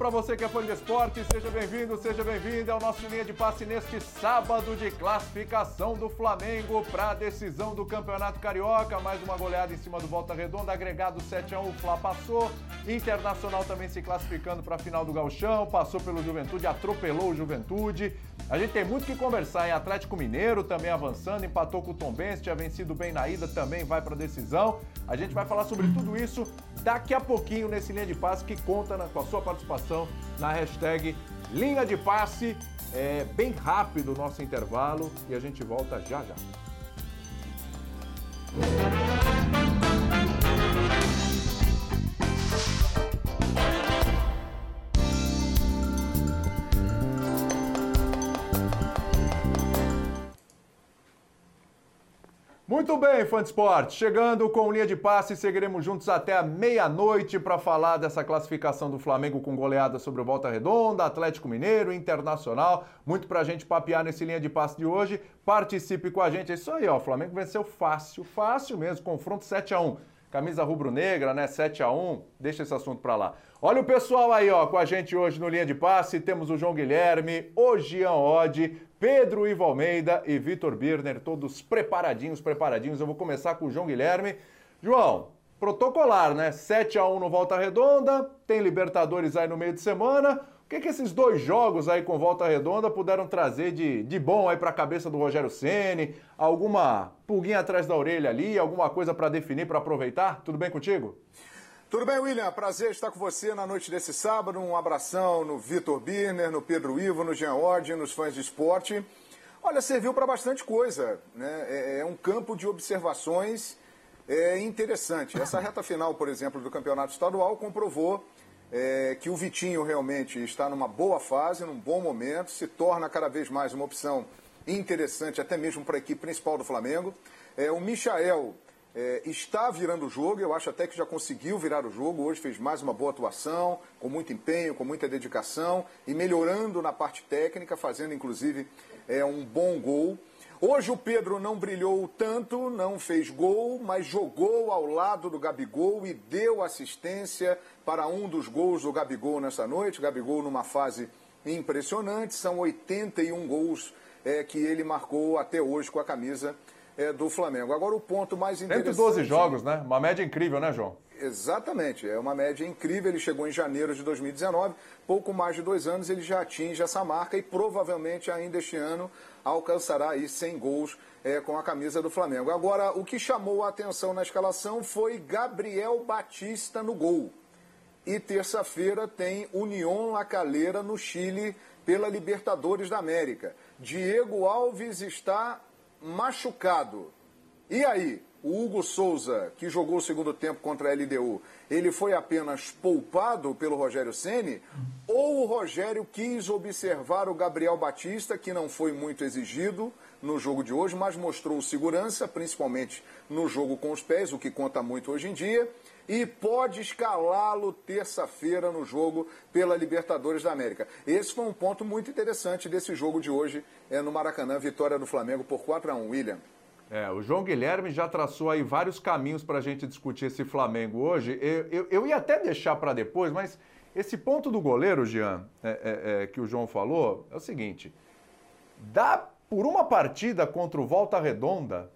Para você que é fã de esporte, seja bem-vindo, seja bem-vinda ao nosso linha de passe neste sábado de classificação do Flamengo para a decisão do Campeonato Carioca. Mais uma goleada em cima do Volta Redonda, agregado 7 a 1, o Fla passou. Internacional também se classificando para a final do Gauchão, passou pelo Juventude, atropelou o Juventude. A gente tem muito que conversar em Atlético Mineiro também avançando, empatou com o Tom Benz, tinha vencido bem na ida, também vai para a decisão. A gente vai falar sobre tudo isso daqui a pouquinho nesse linha de passe que conta na, com a sua participação na hashtag linha de passe. É bem rápido o nosso intervalo e a gente volta já já. Muito bem, fã de esporte. Chegando com linha de passe, seguiremos juntos até a meia-noite para falar dessa classificação do Flamengo com goleada sobre o Volta Redonda, Atlético Mineiro, Internacional. Muito para a gente papear nesse linha de passe de hoje. Participe com a gente. É isso aí, ó. O Flamengo venceu fácil, fácil mesmo. Confronto 7 a 1 Camisa rubro-negra, né? 7 a 1 Deixa esse assunto para lá. Olha o pessoal aí, ó, com a gente hoje no Linha de Passe. Temos o João Guilherme, o Gian Oddi, Pedro Ivo Almeida e Vitor Birner, todos preparadinhos, preparadinhos. Eu vou começar com o João Guilherme. João, protocolar, né? 7 a 1 no Volta Redonda, tem Libertadores aí no meio de semana. O que, que esses dois jogos aí com Volta Redonda puderam trazer de, de bom aí para a cabeça do Rogério Ceni? Alguma pulguinha atrás da orelha ali, alguma coisa para definir, para aproveitar? Tudo bem contigo? Tudo bem, William? Prazer estar com você na noite desse sábado. Um abração no Vitor Birner, no Pedro Ivo, no Jean Ord, nos fãs de esporte. Olha, serviu para bastante coisa. Né? É, é, um campo de observações é, interessante. Essa reta final, por exemplo, do campeonato estadual comprovou é, que o Vitinho realmente está numa boa fase, num bom momento, se torna cada vez mais uma opção interessante, até mesmo para a equipe principal do Flamengo. É, o Michael é, está virando o jogo, eu acho até que já conseguiu virar o jogo. Hoje fez mais uma boa atuação, com muito empenho, com muita dedicação e melhorando na parte técnica, fazendo inclusive é, um bom gol. Hoje o Pedro não brilhou tanto, não fez gol, mas jogou ao lado do Gabigol e deu assistência para um dos gols do Gabigol nessa noite. Gabigol numa fase impressionante, são 81 gols é, que ele marcou até hoje com a camisa é, do Flamengo. Agora, o ponto mais interessante... 112 jogos, né? Uma média incrível, né, João? Exatamente, é uma média incrível. Ele chegou em janeiro de 2019, pouco mais de dois anos ele já atinge essa marca e provavelmente ainda este ano alcançará aí 100 gols é, com a camisa do Flamengo. Agora, o que chamou a atenção na escalação foi Gabriel Batista no gol. E terça-feira tem União La Calera no Chile pela Libertadores da América. Diego Alves está machucado. E aí, o Hugo Souza, que jogou o segundo tempo contra a LDU, ele foi apenas poupado pelo Rogério Ceni ou o Rogério quis observar o Gabriel Batista, que não foi muito exigido no jogo de hoje, mas mostrou segurança, principalmente no jogo com os pés, o que conta muito hoje em dia, e pode escalá-lo terça-feira no jogo pela Libertadores da América. Esse foi um ponto muito interessante desse jogo de hoje é, no Maracanã, vitória do Flamengo por 4 a 1 William. É, o João Guilherme já traçou aí vários caminhos para a gente discutir esse Flamengo hoje. Eu, eu, eu ia até deixar para depois, mas esse ponto do goleiro, Jean, é, é, é, que o João falou, é o seguinte: dá por uma partida contra o Volta Redonda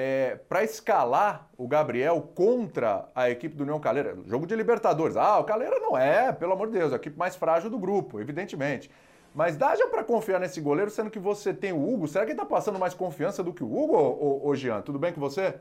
é, para escalar o Gabriel contra a equipe do União Calera, jogo de Libertadores. Ah, o Calera não é, pelo amor de Deus, a equipe mais frágil do grupo, evidentemente. Mas dá já para confiar nesse goleiro, sendo que você tem o Hugo. Será que ele está passando mais confiança do que o Hugo, ô, ô Jean? Tudo bem com você?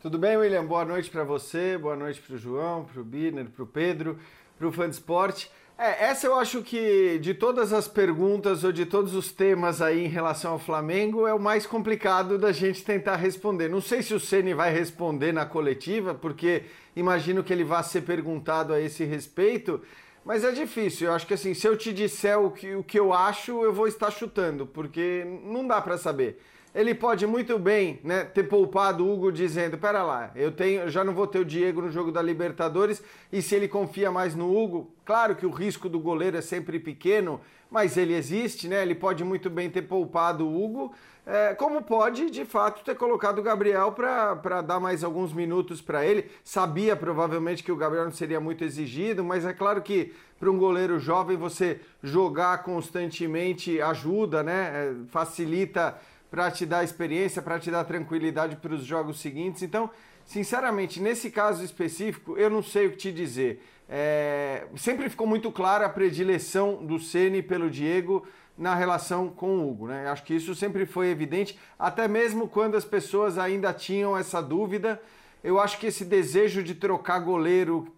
Tudo bem, William? Boa noite para você, boa noite para o João, para o Birner, para o Pedro, para o Fã de Esporte. É, essa eu acho que de todas as perguntas ou de todos os temas aí em relação ao Flamengo é o mais complicado da gente tentar responder. Não sei se o Ceni vai responder na coletiva, porque imagino que ele vá ser perguntado a esse respeito, mas é difícil. Eu acho que assim, se eu te disser o que, o que eu acho, eu vou estar chutando, porque não dá para saber. Ele pode muito bem né, ter poupado o Hugo dizendo: pera lá, eu tenho, já não vou ter o Diego no jogo da Libertadores, e se ele confia mais no Hugo, claro que o risco do goleiro é sempre pequeno, mas ele existe, né? Ele pode muito bem ter poupado o Hugo, é, como pode, de fato, ter colocado o Gabriel para dar mais alguns minutos para ele. Sabia provavelmente que o Gabriel não seria muito exigido, mas é claro que para um goleiro jovem você jogar constantemente ajuda, né? É, facilita para te dar experiência, para te dar tranquilidade para os jogos seguintes. Então, sinceramente, nesse caso específico, eu não sei o que te dizer. É, sempre ficou muito clara a predileção do Ceni pelo Diego na relação com o Hugo, né? Acho que isso sempre foi evidente, até mesmo quando as pessoas ainda tinham essa dúvida. Eu acho que esse desejo de trocar goleiro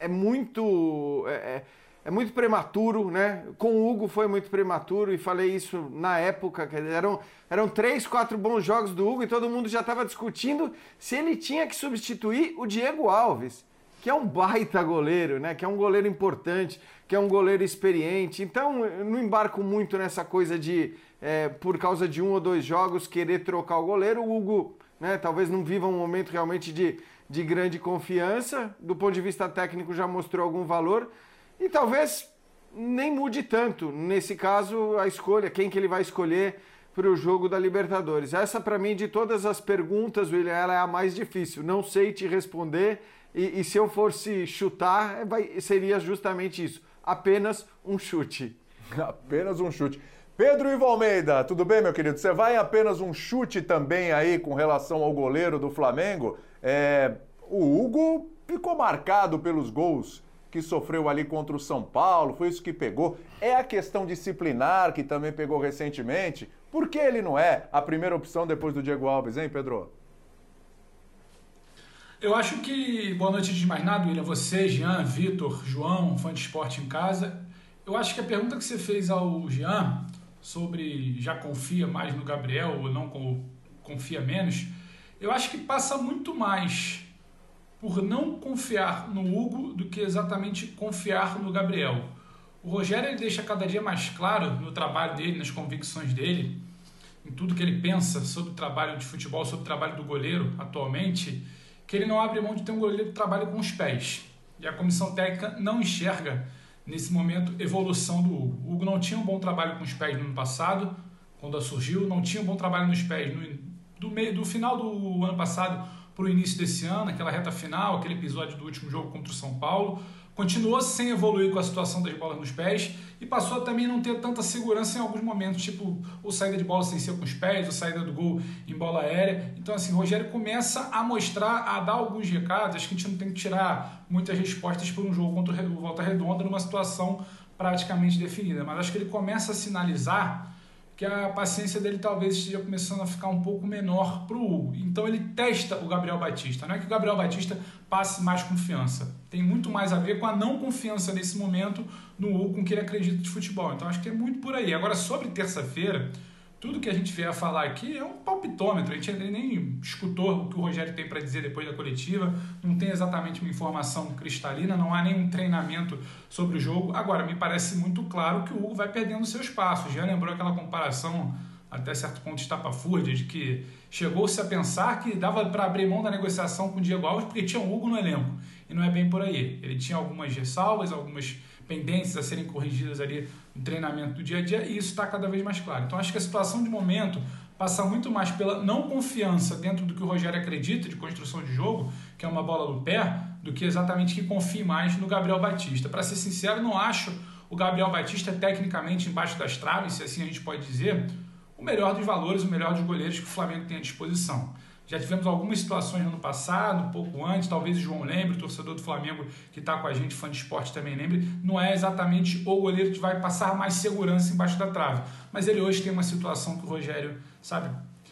é muito. É, é muito prematuro, né? Com o Hugo foi muito prematuro e falei isso na época. Eram, eram três, quatro bons jogos do Hugo e todo mundo já estava discutindo se ele tinha que substituir o Diego Alves, que é um baita goleiro, né? Que é um goleiro importante, que é um goleiro experiente. Então, eu não embarco muito nessa coisa de, é, por causa de um ou dois jogos, querer trocar o goleiro. O Hugo, né? Talvez não viva um momento realmente de, de grande confiança. Do ponto de vista técnico, já mostrou algum valor e talvez nem mude tanto, nesse caso, a escolha, quem que ele vai escolher para o jogo da Libertadores. Essa, para mim, de todas as perguntas, William, ela é a mais difícil. Não sei te responder e, e se eu fosse chutar, vai, seria justamente isso. Apenas um chute. Apenas um chute. Pedro Ivo Almeida, tudo bem, meu querido? Você vai apenas um chute também aí com relação ao goleiro do Flamengo? É, o Hugo ficou marcado pelos gols que sofreu ali contra o São Paulo, foi isso que pegou. É a questão disciplinar que também pegou recentemente. Por que ele não é a primeira opção depois do Diego Alves, hein, Pedro? Eu acho que. Boa noite de mais nada, William. Você, Jean, Vitor, João, fã de esporte em casa. Eu acho que a pergunta que você fez ao Jean sobre já confia mais no Gabriel ou não confia menos, eu acho que passa muito mais por não confiar no Hugo do que exatamente confiar no Gabriel. O Rogério ele deixa cada dia mais claro no trabalho dele, nas convicções dele, em tudo que ele pensa sobre o trabalho de futebol, sobre o trabalho do goleiro atualmente, que ele não abre mão de ter um goleiro que trabalha com os pés. E a comissão técnica não enxerga nesse momento evolução do Hugo. O Hugo não tinha um bom trabalho com os pés no ano passado, quando surgiu, não tinha um bom trabalho nos pés no, do, meio, do final do ano passado para o início desse ano, aquela reta final, aquele episódio do último jogo contra o São Paulo. Continuou sem evoluir com a situação das bolas nos pés e passou a também não ter tanta segurança em alguns momentos, tipo o saída de bola sem ser com os pés, o saída do gol em bola aérea. Então, assim, o Rogério começa a mostrar, a dar alguns recados. Acho que a gente não tem que tirar muitas respostas por um jogo contra o Volta Redonda numa situação praticamente definida, mas acho que ele começa a sinalizar que a paciência dele talvez esteja começando a ficar um pouco menor para o Hugo. Então ele testa o Gabriel Batista. Não é que o Gabriel Batista passe mais confiança. Tem muito mais a ver com a não confiança nesse momento no Hugo com que ele acredita de futebol. Então acho que é muito por aí. Agora, sobre terça-feira, tudo que a gente vier a falar aqui é um palpitômetro. A gente nem escutou o que o Rogério tem para dizer depois da coletiva, não tem exatamente uma informação cristalina, não há nenhum treinamento sobre o jogo. Agora, me parece muito claro que o Hugo vai perdendo seus passos. Já lembrou aquela comparação, até certo ponto estapafúrdia, de que chegou-se a pensar que dava para abrir mão da negociação com o Diego Alves porque tinha o Hugo no elenco. E não é bem por aí. Ele tinha algumas ressalvas, algumas pendências a serem corrigidas ali no treinamento do dia a dia, e isso está cada vez mais claro. Então acho que a situação de momento passa muito mais pela não confiança dentro do que o Rogério acredita de construção de jogo, que é uma bola do pé, do que exatamente que confie mais no Gabriel Batista. Para ser sincero, não acho o Gabriel Batista tecnicamente embaixo das traves, se assim a gente pode dizer, o melhor dos valores, o melhor dos goleiros que o Flamengo tem à disposição. Já tivemos algumas situações no ano passado, um pouco antes, talvez o João lembre, o torcedor do Flamengo que está com a gente, fã de esporte também lembre, não é exatamente o goleiro que vai passar mais segurança embaixo da trave. Mas ele hoje tem uma situação que o Rogério, sabe,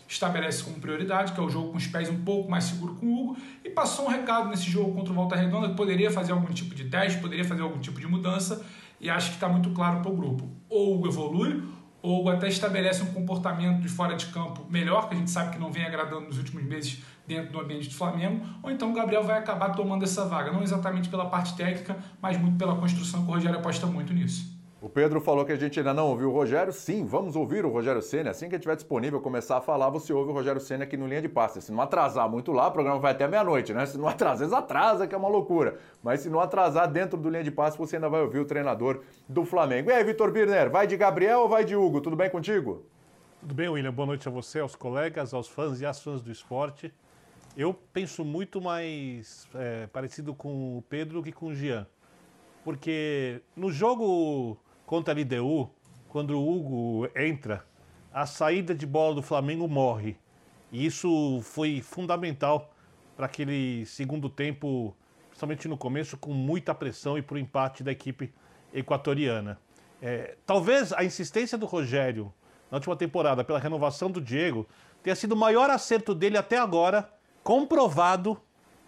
estabelece como prioridade, que é o jogo com os pés um pouco mais seguro com o Hugo, e passou um recado nesse jogo contra o Volta Redonda que poderia fazer algum tipo de teste, poderia fazer algum tipo de mudança, e acho que está muito claro para o grupo. Ou o Hugo evolui, ou até estabelece um comportamento de fora de campo melhor, que a gente sabe que não vem agradando nos últimos meses dentro do ambiente do Flamengo, ou então o Gabriel vai acabar tomando essa vaga, não exatamente pela parte técnica, mas muito pela construção que o Rogério aposta muito nisso. O Pedro falou que a gente ainda não ouviu o Rogério. Sim, vamos ouvir o Rogério Senna. Assim que estiver disponível, começar a falar, você ouve o Rogério Senna aqui no Linha de Passe. Se não atrasar muito lá, o programa vai até meia-noite, né? Se não atrasar, às vezes atrasa, que é uma loucura. Mas se não atrasar dentro do Linha de Passe, você ainda vai ouvir o treinador do Flamengo. E aí, Vitor Birner, vai de Gabriel ou vai de Hugo? Tudo bem contigo? Tudo bem, William? Boa noite a você, aos colegas, aos fãs e às fãs do esporte. Eu penso muito mais é, parecido com o Pedro que com o Jean. Porque no jogo contra a LDU, quando o Hugo entra, a saída de bola do Flamengo morre. E isso foi fundamental para aquele segundo tempo, principalmente no começo, com muita pressão e para o empate da equipe equatoriana. É, talvez a insistência do Rogério na última temporada pela renovação do Diego tenha sido o maior acerto dele até agora, comprovado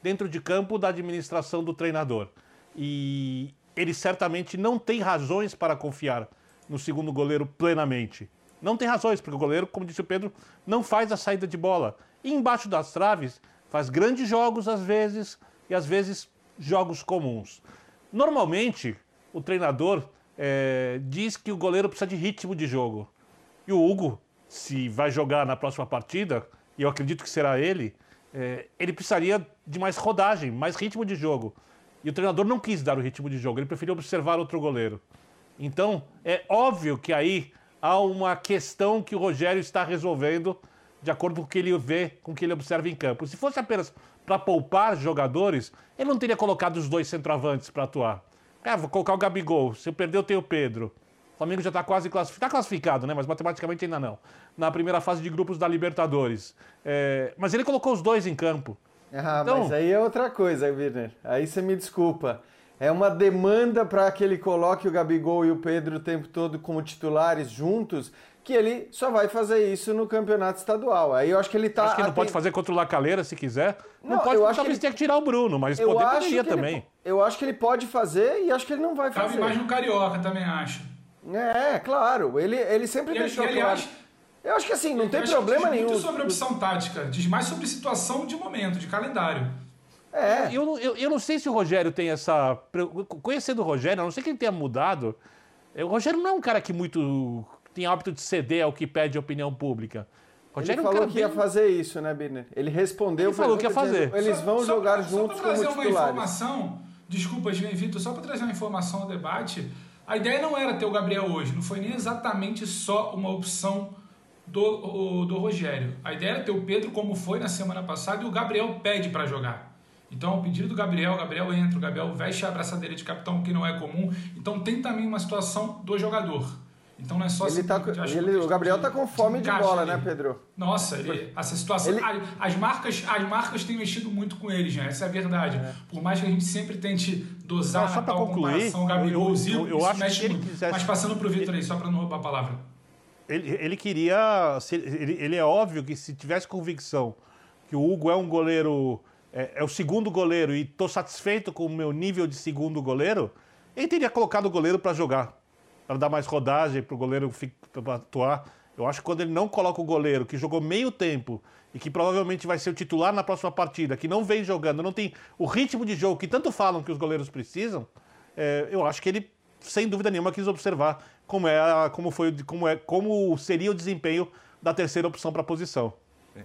dentro de campo da administração do treinador. E ele certamente não tem razões para confiar no segundo goleiro plenamente. Não tem razões, porque o goleiro, como disse o Pedro, não faz a saída de bola. E embaixo das traves, faz grandes jogos às vezes e às vezes jogos comuns. Normalmente, o treinador é, diz que o goleiro precisa de ritmo de jogo. E o Hugo, se vai jogar na próxima partida, e eu acredito que será ele, é, ele precisaria de mais rodagem, mais ritmo de jogo. E o treinador não quis dar o ritmo de jogo, ele preferiu observar outro goleiro. Então, é óbvio que aí há uma questão que o Rogério está resolvendo de acordo com o que ele vê, com o que ele observa em campo. Se fosse apenas para poupar jogadores, ele não teria colocado os dois centroavantes para atuar. Ah, vou colocar o Gabigol, se eu perder eu tenho o Pedro. O Flamengo já está quase classificado, tá classificado, né? Mas matematicamente ainda não. Na primeira fase de grupos da Libertadores. É... Mas ele colocou os dois em campo. Ah, então... mas aí é outra coisa, Werner. Aí você me desculpa. É uma demanda para que ele coloque o Gabigol e o Pedro o tempo todo como titulares juntos, que ele só vai fazer isso no campeonato estadual. Aí eu acho que ele tá. Acho que ele não pode fazer contra o Lacaleira se quiser. Não, não pode, eu acho talvez ele... tenha que tirar o Bruno, mas eu poder poderia também. Ele... Eu acho que ele pode fazer e acho que ele não vai fazer. Cabe mais no Carioca, também acho. É, claro. Ele, ele sempre e, deixou claro. Acha, eu acho que assim, não tem problema nenhum. Muito sobre opção tática, diz mais sobre situação de momento, de calendário. É. Eu, eu, eu não sei se o Rogério tem essa. Conhecendo o Rogério, a não sei que ele tenha mudado. O Rogério não é um cara que muito tem hábito de ceder ao que pede a opinião pública. Rogério ele falou é um que bem... ia fazer isso, né, Birner? Ele respondeu. Ele falou que ia fazer. Eles vão só, jogar só, juntos só como titulares. Uma informação, desculpa, Vitor, só para trazer uma informação ao debate. A ideia não era ter o Gabriel hoje, não foi nem exatamente só uma opção do, do Rogério. A ideia era ter o Pedro como foi na semana passada e o Gabriel pede para jogar. Então, o pedido do Gabriel, o Gabriel entra, o Gabriel veste a abraçadeira de capitão, que não é comum. Então, tem também uma situação do jogador. Então, não é só ele tá, ele, O Gabriel está com fome de, de bola, né, Pedro? Nossa, ele, essa situação. Ele... As, marcas, as marcas têm mexido muito com ele, já. Essa é a verdade. É. Por mais que a gente sempre tente dosar só para concluir, Gabigol, eu, eu, eu acho que ele quisesse... Mas passando para o Vitor aí, só para não roubar a palavra. Ele, ele queria. Ele, ele, é óbvio que se tivesse convicção que o Hugo é um goleiro. É, é o segundo goleiro e estou satisfeito com o meu nível de segundo goleiro, ele teria colocado o goleiro para jogar, para dar mais rodagem, para o goleiro atuar. Eu acho que quando ele não coloca o goleiro, que jogou meio tempo e que provavelmente vai ser o titular na próxima partida, que não vem jogando, não tem o ritmo de jogo que tanto falam que os goleiros precisam, é, eu acho que ele, sem dúvida nenhuma, quis observar como, é, como, foi, como, é, como seria o desempenho da terceira opção para a posição.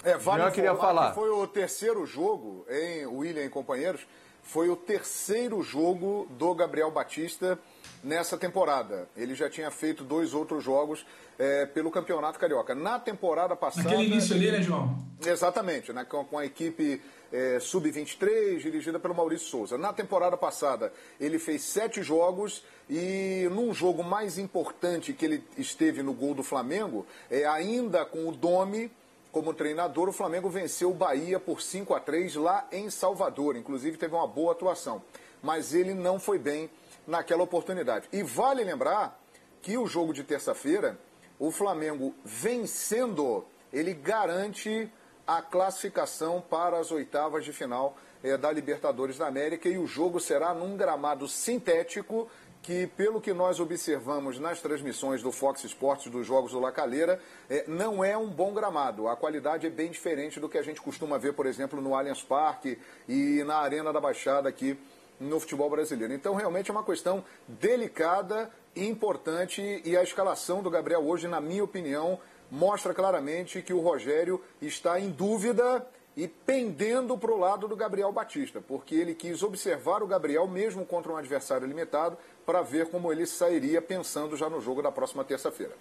É, vale eu queria falar. Que foi o terceiro jogo, em William e companheiros, foi o terceiro jogo do Gabriel Batista nessa temporada. Ele já tinha feito dois outros jogos é, pelo Campeonato Carioca. Na temporada passada. Naquele início ali, né, João? Exatamente, né, com, a equipe é, sub-23, dirigida pelo Maurício Souza. Na temporada passada, ele fez sete jogos e num jogo mais importante que ele esteve no gol do Flamengo, é, ainda com o Domi como treinador, o Flamengo venceu o Bahia por 5 a 3 lá em Salvador. Inclusive, teve uma boa atuação. Mas ele não foi bem naquela oportunidade. E vale lembrar que o jogo de terça-feira o Flamengo vencendo, ele garante a classificação para as oitavas de final é, da Libertadores da América e o jogo será num gramado sintético que, pelo que nós observamos nas transmissões do Fox Sports dos Jogos do Lacaleira, é, não é um bom gramado. A qualidade é bem diferente do que a gente costuma ver, por exemplo, no Allianz Parque e na Arena da Baixada aqui no futebol brasileiro. Então, realmente é uma questão delicada importante e a escalação do Gabriel hoje, na minha opinião, mostra claramente que o Rogério está em dúvida e pendendo para o lado do Gabriel Batista, porque ele quis observar o Gabriel mesmo contra um adversário limitado para ver como ele sairia pensando já no jogo da próxima terça-feira.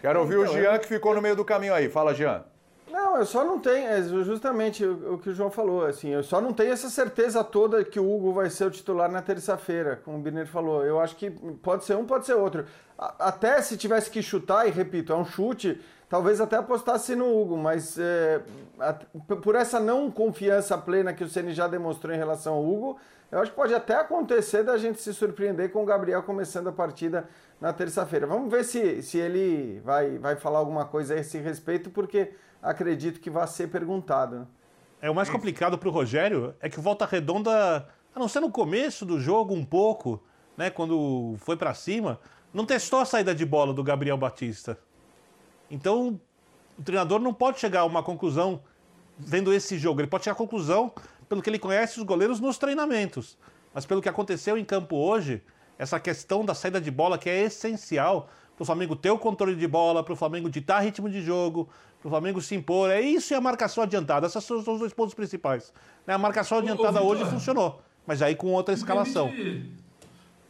Quero ouvir então, o Jean que ficou no meio do caminho aí. Fala, Jean. Não, eu só não tenho, é justamente o, que o João falou, assim, eu só não tenho essa certeza toda que o Hugo vai ser o titular na terça-feira, como o Biner falou. Eu acho que pode ser um, pode ser outro. Até se tivesse que chutar, e repito, é um chute, talvez até apostasse no Hugo, mas é, por essa não confiança plena que o Ceni já demonstrou em relação ao Hugo, eu acho que pode até acontecer da gente se surpreender com o Gabriel começando a partida na terça-feira. Vamos ver se, se ele vai, vai falar alguma coisa a esse respeito, porque acredito que vai ser perguntado. Né? É, o mais complicado para o Rogério é que o Volta Redonda, a não ser no começo do jogo um pouco, né, quando foi para cima, não testou a saída de bola do Gabriel Batista. Então, o treinador não pode chegar a uma conclusão vendo esse jogo. Ele pode chegar a conclusão pelo que ele conhece os goleiros nos treinamentos. Mas pelo que aconteceu em campo hoje, essa questão da saída de bola que é essencial para o Flamengo ter o controle de bola, para o Flamengo ditar ritmo de jogo, para o Flamengo se impor. É isso e a marcação adiantada. Esses são os dois pontos principais. Né, a marcação adiantada ô, hoje funcionou, mas aí com outra escalação. Me permite,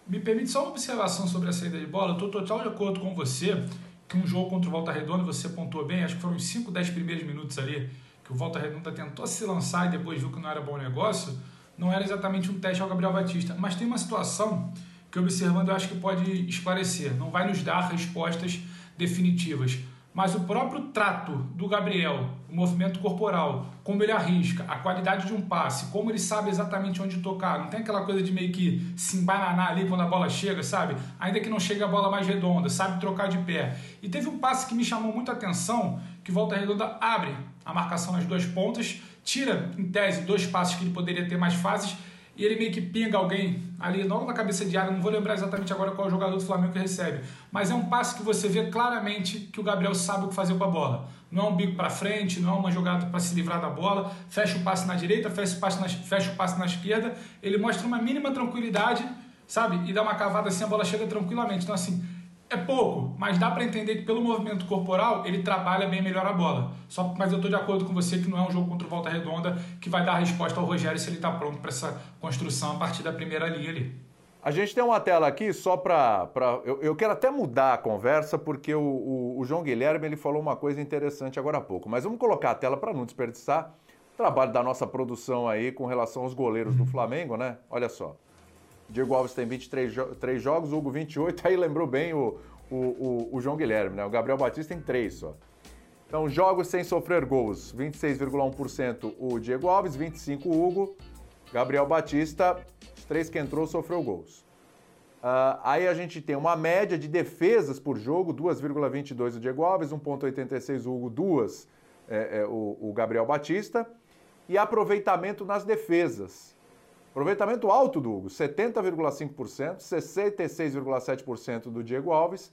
me permite só uma observação sobre a saída de bola. Eu estou total de acordo com você que um jogo contra o Volta Redonda, você pontuou bem, acho que foram os 5, 10 primeiros minutos ali, que o Volta Redonda tentou se lançar e depois viu que não era bom negócio, não era exatamente um teste ao Gabriel Batista. Mas tem uma situação que, observando, eu acho que pode esclarecer. Não vai nos dar respostas definitivas mas o próprio trato do Gabriel, o movimento corporal, como ele arrisca, a qualidade de um passe, como ele sabe exatamente onde tocar, não tem aquela coisa de meio que se embananar ali quando a bola chega, sabe? Ainda que não chegue a bola mais redonda, sabe trocar de pé. E teve um passe que me chamou muita atenção, que Volta Redonda abre a marcação nas duas pontas, tira, em tese, dois passes que ele poderia ter mais fases e ele meio que pinga alguém ali logo na cabeça de área, não vou lembrar exatamente agora qual é o jogador do Flamengo que recebe, mas é um passe que você vê claramente que o Gabriel sabe o que fazer com a bola. Não é um bico para frente, não é uma jogada para se livrar da bola, fecha o passe na direita, fecha o passe na, fecha o passe na esquerda, ele mostra uma mínima tranquilidade, sabe? E dá uma cavada assim, a bola chega tranquilamente. Então assim, é pouco, mas dá para entender que pelo movimento corporal ele trabalha bem melhor a bola. Só, mas eu estou de acordo com você que não é um jogo contra o Volta Redonda que vai dar a resposta ao Rogério se ele está pronto para essa construção a partir da primeira linha ali. A gente tem uma tela aqui só para. Eu, eu quero até mudar a conversa, porque o, o, o, João Guilherme ele falou uma coisa interessante agora há pouco. Mas vamos colocar a tela para não desperdiçar o trabalho da nossa produção aí com relação aos goleiros do Flamengo, né? Olha só. Diego Alves tem 23 jo 3 jogos, Hugo 28, aí lembrou bem o, o, o, o, João Guilherme, né? O Gabriel Batista tem 3 só. Então, jogos sem sofrer gols, 26,1% o Diego Alves, 25% o Hugo, Gabriel Batista, os três que entrou sofreu gols. Uh, aí a gente tem uma média de defesas por jogo, 2,22 o Diego Alves, 1,86 o Hugo, 2 é, é, o, o Gabriel Batista. E aproveitamento nas defesas, Aproveitamento alto do Hugo, 70,5%, 66,7% do Diego Alves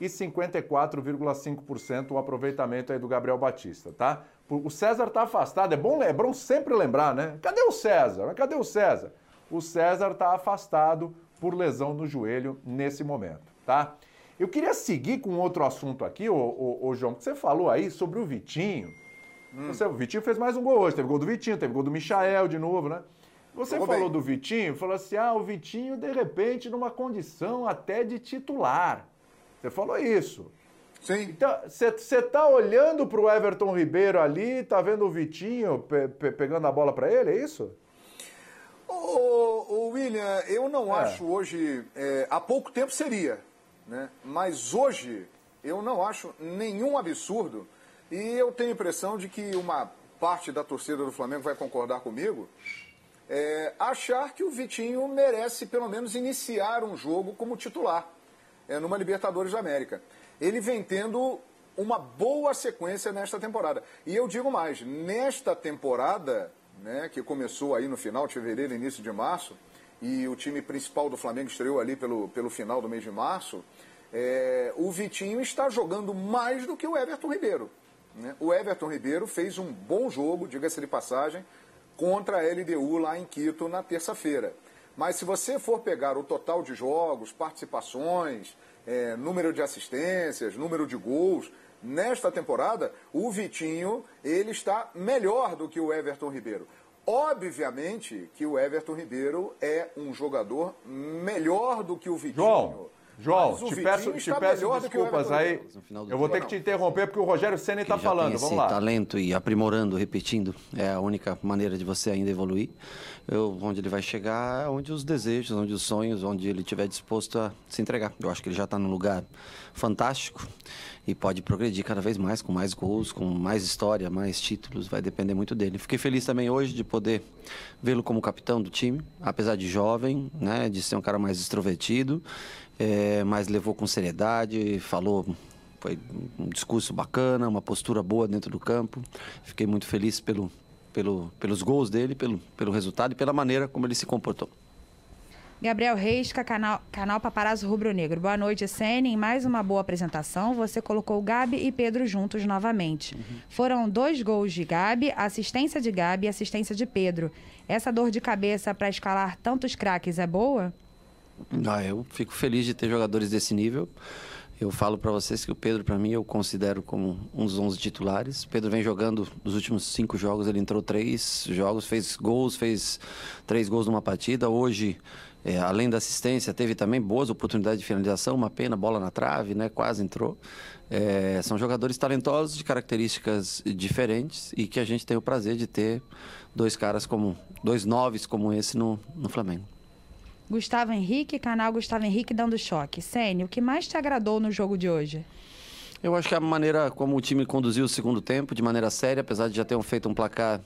e 54,5% o aproveitamento aí do Gabriel Batista, tá? O César tá afastado, é bom, é bom sempre lembrar, né? Cadê o César? Cadê o César? O César tá afastado por lesão no joelho nesse momento, tá? Eu queria seguir com outro assunto aqui, ô, ô, ô João, que você falou aí sobre o Vitinho. Hum. Você, o Vitinho fez mais um gol hoje, teve gol do Vitinho, teve gol do Michael de novo, né? Você Jogou falou bem. do Vitinho, falou assim: ah, o Vitinho, de repente, numa condição até de titular. Você falou isso. Sim. Então, você está olhando para o Everton Ribeiro ali, tá vendo o Vitinho pe pe pegando a bola para ele, é isso? Ô, William, eu não é. acho hoje. É, há pouco tempo seria, né? Mas hoje eu não acho nenhum absurdo. E eu tenho a impressão de que uma parte da torcida do Flamengo vai concordar comigo é, achar que o Vitinho merece pelo menos iniciar um jogo como titular é, numa Libertadores da América. Ele vem tendo uma boa sequência nesta temporada. E eu digo mais, nesta temporada, né, que começou aí no final de fevereiro, início de março, e o time principal do Flamengo estreou ali pelo, pelo final do mês de março, é, o Vitinho está jogando mais do que o Everton Ribeiro. Né? O Everton Ribeiro fez um bom jogo, diga-se de passagem, contra a LDU lá em Quito na terça-feira. Mas se você for pegar o total de jogos, participações, é, número de assistências, número de gols, nesta temporada, o Vitinho ele está melhor do que o Everton Ribeiro. Obviamente que o Everton Ribeiro é um jogador melhor do que o Vitinho. João. João, te peço, te peço desculpas aí. Eu vou ter que te interromper porque o Rogério Senna está falando. Vamos lá. talento e aprimorando, repetindo, é a única maneira de você ainda evoluir. Eu, onde ele vai chegar é onde os desejos, onde os sonhos, onde ele estiver disposto a se entregar. Eu acho que ele já está num lugar fantástico e pode progredir cada vez mais, com mais gols, com mais história, mais títulos, vai depender muito dele. Fiquei feliz também hoje de poder vê-lo como capitão do time, apesar de jovem, né, de ser um cara mais extrovertido é, mas levou com seriedade, falou. Foi um discurso bacana, uma postura boa dentro do campo. Fiquei muito feliz pelo, pelo, pelos gols dele, pelo, pelo resultado e pela maneira como ele se comportou. Gabriel Reis, canal, canal Paparazzo Rubro Negro. Boa noite, Sene. Em mais uma boa apresentação, você colocou Gabi e Pedro juntos novamente. Uhum. Foram dois gols de Gabi, assistência de Gabi e assistência de Pedro. Essa dor de cabeça para escalar tantos craques é boa? Ah, eu fico feliz de ter jogadores desse nível. Eu falo para vocês que o Pedro, para mim, eu considero como um dos 11 titulares. O Pedro vem jogando nos últimos cinco jogos, ele entrou três jogos, fez gols, fez três gols numa partida. Hoje, é, além da assistência, teve também boas oportunidades de finalização, uma pena, bola na trave, né? Quase entrou. É, são jogadores talentosos, de características diferentes e que a gente tem o prazer de ter dois caras como, dois noves como esse no, no Flamengo. Gustavo Henrique, canal Gustavo Henrique dando choque. Sênio, o que mais te agradou no jogo de hoje? Eu acho que a maneira como o time conduziu o segundo tempo, de maneira séria, apesar de já ter feito um placar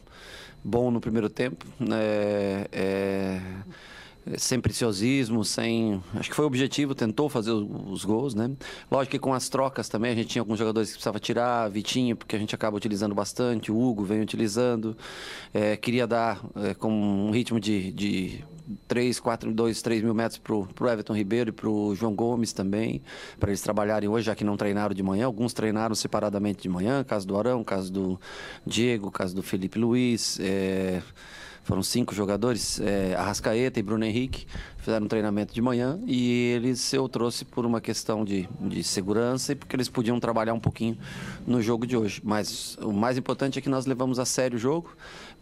bom no primeiro tempo. É, é, sem preciosismo, sem. Acho que foi o objetivo, tentou fazer os, os, gols, né? Lógico que com as trocas também, a gente tinha alguns jogadores que precisava tirar, Vitinho, porque a gente acaba utilizando bastante, o Hugo vem utilizando. É, queria dar é, com um ritmo de, de 3, 4, 2, 3 mil metros para o Everton Ribeiro e para o João Gomes também, para eles trabalharem hoje, já que não treinaram de manhã. Alguns treinaram separadamente de manhã, caso do Arão, caso do Diego, caso do Felipe Luiz. É foram cinco jogadores, é, Arrascaeta e Bruno Henrique, fizeram um treinamento de manhã e eles eu trouxe por uma questão de, de segurança e porque eles podiam trabalhar um pouquinho no jogo de hoje. Mas o mais importante é que nós levamos a sério o jogo,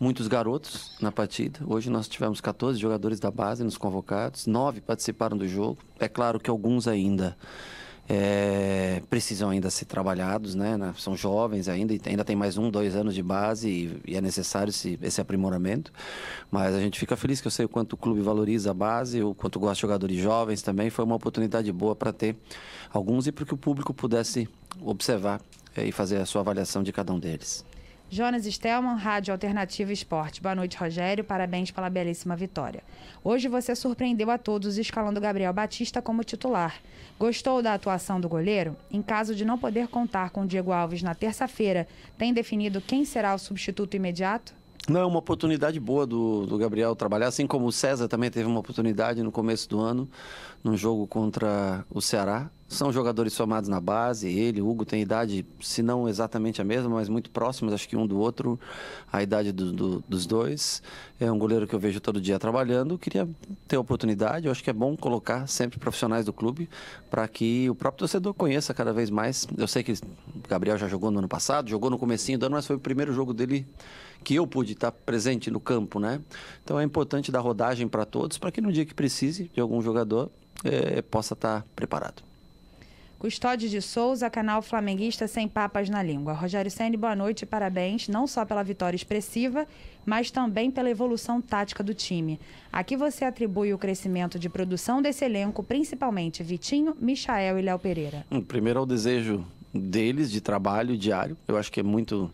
muitos garotos na partida. Hoje nós tivemos 14 jogadores da base nos convocados, nove participaram do jogo. É claro que alguns ainda é, precisam ainda ser trabalhados, né? São jovens ainda, ainda tem mais um, dois anos de base e, e, é necessário esse, esse aprimoramento. Mas a gente fica feliz que eu sei o quanto o clube valoriza a base, o quanto gosta de jogadores jovens também. Foi uma oportunidade boa para ter alguns e para que o público pudesse observar é, e fazer a sua avaliação de cada um deles. Jonas Stelman, Rádio Alternativa Esporte. Boa noite, Rogério. Parabéns pela belíssima vitória. Hoje você surpreendeu a todos escalando Gabriel Batista como titular. Gostou da atuação do goleiro? Em caso de não poder contar com Diego Alves na terça-feira, tem definido quem será o substituto imediato? Não, é uma oportunidade boa do, do Gabriel trabalhar, assim como o César também teve uma oportunidade no começo do ano, num jogo contra o Ceará. São jogadores formados na base, ele, Hugo, tem idade, se não exatamente a mesma, mas muito próximos, acho que um do outro, a idade do, do, dos dois. É um goleiro que eu vejo todo dia trabalhando, queria ter a oportunidade, eu acho que é bom colocar sempre profissionais do clube para que o próprio torcedor conheça cada vez mais. Eu sei que o Gabriel já jogou no ano passado, jogou no comecinho do ano, mas foi o primeiro jogo dele que eu pude estar presente no campo, né? Então é importante dar rodagem para todos, para que no dia que precise de algum jogador, é, possa estar preparado. Custódio de Souza, canal Flamenguista Sem Papas na Língua. Rogério Senni, boa noite e parabéns, não só pela vitória expressiva, mas também pela evolução tática do time. Aqui você atribui o crescimento de produção desse elenco, principalmente Vitinho, Michael e Léo Pereira. Hum, primeiro, ao desejo deles de trabalho diário. Eu acho que é muito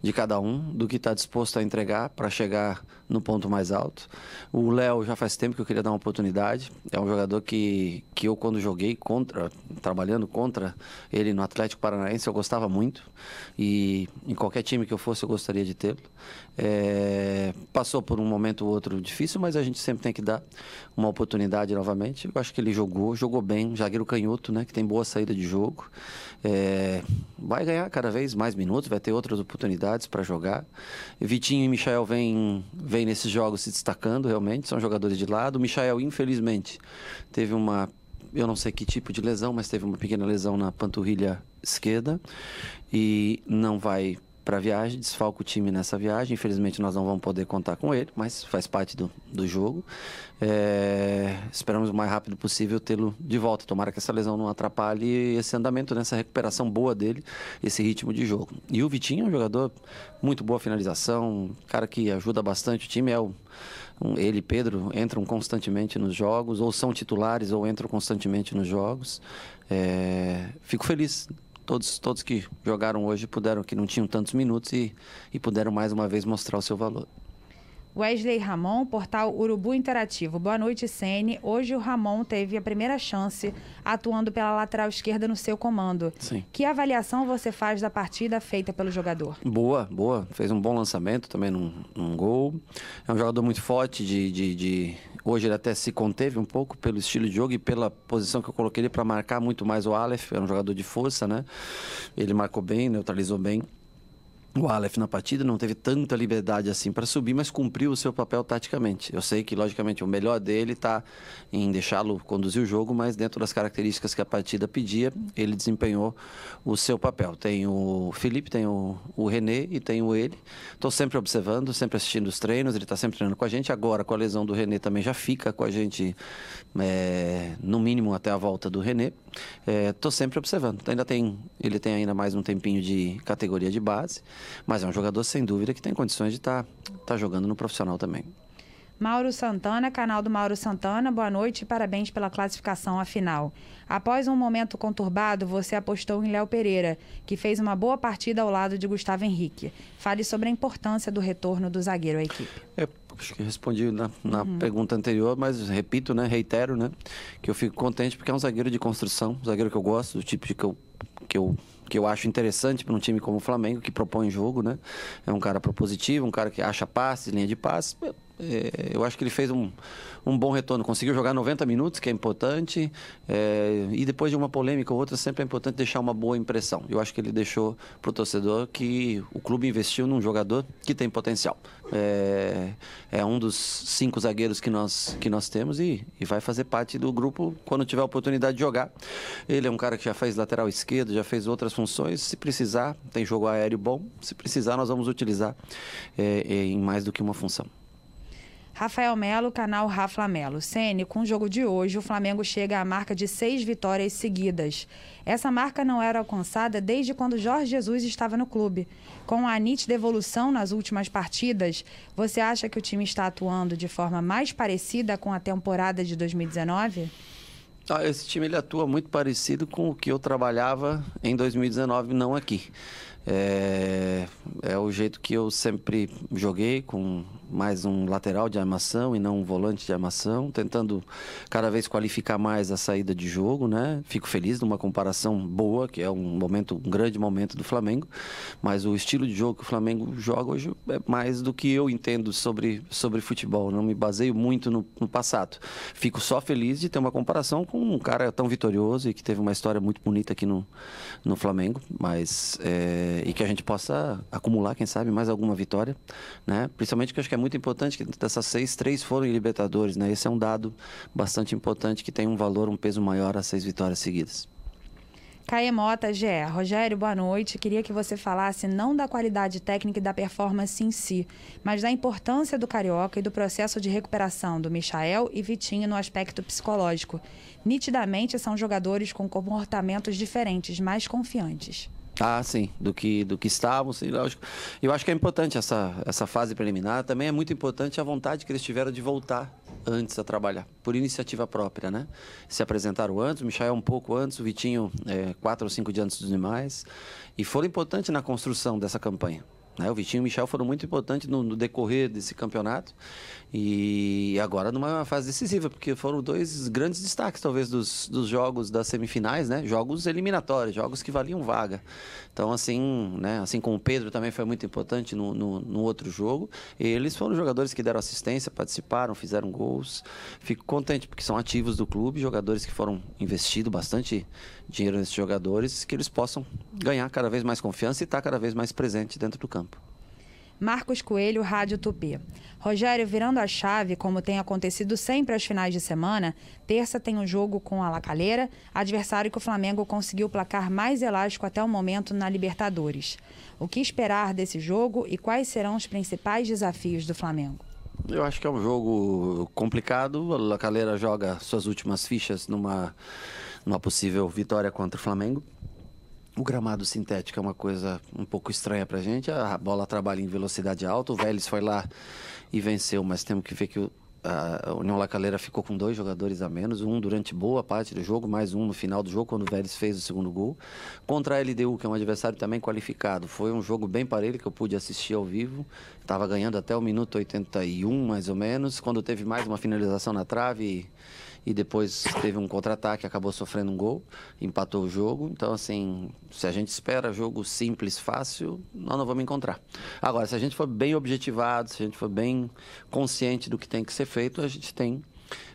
de cada um, do que está disposto a entregar para chegar no ponto mais alto. O Léo já faz tempo que eu queria dar uma oportunidade. É um jogador que, que eu, quando joguei contra, trabalhando contra ele no Atlético Paranaense, eu gostava muito. E em qualquer time que eu fosse, eu gostaria de tê-lo. É, passou por um momento ou outro difícil, mas a gente sempre tem que dar uma oportunidade novamente. Eu acho que ele jogou, jogou bem, zagueiro canhoto, né, que tem boa saída de jogo. É, vai ganhar cada vez mais minutos, vai ter outras oportunidades para jogar. Vitinho e Michel vêm vem nesses jogos se destacando realmente, são jogadores de lado. O Michael, infelizmente, teve uma eu não sei que tipo de lesão, mas teve uma pequena lesão na panturrilha esquerda e não vai para a viagem, desfalca o time nessa viagem. Infelizmente nós não vamos poder contar com ele, mas faz parte do, do jogo. É, esperamos o mais rápido possível tê-lo de volta. Tomara que essa lesão não atrapalhe esse andamento, nessa recuperação boa dele, esse ritmo de jogo. E o Vitinho é um jogador muito boa finalização, cara que ajuda bastante o time, é o ele e Pedro entram constantemente nos jogos, ou são titulares, ou entram constantemente nos jogos. É, fico feliz todos, todos que jogaram hoje puderam, que não tinham tantos minutos e, e puderam mais uma vez mostrar o seu valor. Wesley Ramon, portal Urubu Interativo. Boa noite, Sene. Hoje o Ramon teve a primeira chance atuando pela lateral esquerda no seu comando. Sim. Que avaliação você faz da partida feita pelo jogador? Boa, boa. Fez um bom lançamento também num, num gol. É um jogador muito forte de, de, de, Hoje ele até se conteve um pouco pelo estilo de jogo e pela posição que eu coloquei ele para marcar muito mais o Aleph. É um jogador de força, né? Ele marcou bem, neutralizou bem o Aleph na partida não teve tanta liberdade assim para subir, mas cumpriu o seu papel taticamente. Eu sei que, logicamente, o melhor dele está em deixá-lo conduzir o jogo, mas dentro das características que a partida pedia, ele desempenhou o seu papel. Tem o Felipe, tem o, o René e tem o ele. Estou sempre observando, sempre assistindo os treinos, ele está sempre treinando com a gente. Agora, com a lesão do René, também já fica com a gente, é, no mínimo, até a volta do René. Estou é, sempre observando. Ainda tem, ele tem ainda mais um tempinho de categoria de base. Mas é um jogador, sem dúvida, que tem condições de estar tá, tá jogando no profissional também. Mauro Santana, canal do Mauro Santana, boa noite e parabéns pela classificação à final. Após um momento conturbado, você apostou em Léo Pereira, que fez uma boa partida ao lado de Gustavo Henrique. Fale sobre a importância do retorno do zagueiro à equipe. É, acho que respondi na, na uhum. pergunta anterior, mas repito, né, reitero, né, que eu fico contente porque é um zagueiro de construção, um zagueiro que eu gosto, do tipo de que eu, que eu que eu acho interessante para um time como o Flamengo, que propõe jogo, né? É um cara propositivo, um cara que acha passes, linha de passes. É, eu acho que ele fez um, um bom retorno. Conseguiu jogar 90 minutos, que é importante. É, e depois de uma polêmica ou outra, sempre é importante deixar uma boa impressão. Eu acho que ele deixou para o torcedor que o clube investiu num jogador que tem potencial. É, é, um dos cinco zagueiros que nós, que nós temos e, e vai fazer parte do grupo quando tiver a oportunidade de jogar. Ele é um cara que já fez lateral esquerdo, já fez outras funções. Se precisar, tem jogo aéreo bom. Se precisar, nós vamos utilizar é, é em mais do que uma função. Rafael Melo, canal Rafa Melo. Sene, com o jogo de hoje, o Flamengo chega à marca de seis vitórias seguidas. Essa marca não era alcançada desde quando Jorge Jesus estava no clube. Com a nítida evolução nas últimas partidas, você acha que o time está atuando de forma mais parecida com a temporada de 2019? Ah, esse time ele atua muito parecido com o que eu trabalhava em 2019, não aqui. É, é o jeito que eu sempre joguei, com mais um lateral de armação e não um volante de armação, tentando cada vez qualificar mais a saída de jogo, né? Fico feliz numa comparação boa, que é um momento, um grande momento do Flamengo, mas o estilo de jogo que o Flamengo joga hoje é mais do que eu entendo sobre, sobre futebol, não me baseio muito no, no passado. Fico só feliz de ter uma comparação com um cara tão vitorioso e que teve uma história muito bonita aqui no, no Flamengo, mas é, e que a gente possa acumular, quem sabe, mais alguma vitória, né? Principalmente que eu acho que é muito importante que dessas seis, três foram em Libertadores, né? Esse é um dado bastante importante que tem um valor, um peso maior às seis vitórias seguidas. Caemota, GE. Rogério, boa noite. Queria que você falasse não da qualidade técnica e da performance em si, mas da importância do Carioca e do processo de recuperação do Michael e Vitinho no aspecto psicológico. Nitidamente são jogadores com comportamentos diferentes, mais confiantes. Ah, sim, do que, do que estavam, sim, lógico. Eu acho que é importante essa, essa fase preliminar. Também é muito importante a vontade que eles tiveram de voltar antes a trabalhar, por iniciativa própria, né? Se apresentaram antes, o um pouco antes, o Vitinho é, quatro ou cinco dias antes dos demais. E foram importantes na construção dessa campanha. Né? O Vitinho e o Michel foram muito importantes no, no, decorrer desse campeonato e agora numa fase decisiva, porque foram dois grandes destaques, talvez, dos, dos jogos das semifinais, né? Jogos eliminatórios, jogos que valiam vaga. Então, assim, né? Assim como o Pedro também foi muito importante no, no, no outro jogo, eles foram jogadores que deram assistência, participaram, fizeram gols. Fico contente porque são ativos do clube, jogadores que foram investidos bastante dinheiro nesses jogadores, que eles possam ganhar cada vez mais confiança e estar cada vez mais presente dentro do campo. Marcos Coelho, Rádio Tupi. Rogério, virando a chave, como tem acontecido sempre aos finais de semana, terça tem um jogo com a Lacalheira, adversário que o Flamengo conseguiu placar mais elástico até o momento na Libertadores. O que esperar desse jogo e quais serão os principais desafios do Flamengo? Eu acho que é um jogo complicado. A Lacalheira joga suas últimas fichas numa, numa possível vitória contra o Flamengo. O gramado sintético é uma coisa um pouco estranha pra gente. A bola trabalha em velocidade alta. O Vélez foi lá e venceu, mas temos que ver que o, a União Lacaleira ficou com dois jogadores a menos, um durante boa parte do jogo, mais um no final do jogo, quando o Vélez fez o segundo gol. Contra a LDU, que é um adversário também qualificado. Foi um jogo bem parelho que eu pude assistir ao vivo. Estava ganhando até o minuto 81, mais ou menos, quando teve mais uma finalização na trave e depois teve um contra-ataque, acabou sofrendo um gol, empatou o jogo. Então, assim, se a gente espera jogo simples, fácil, nós não vamos encontrar. Agora, se a gente for bem objetivado, se a gente for bem consciente do que tem que ser feito, a gente tem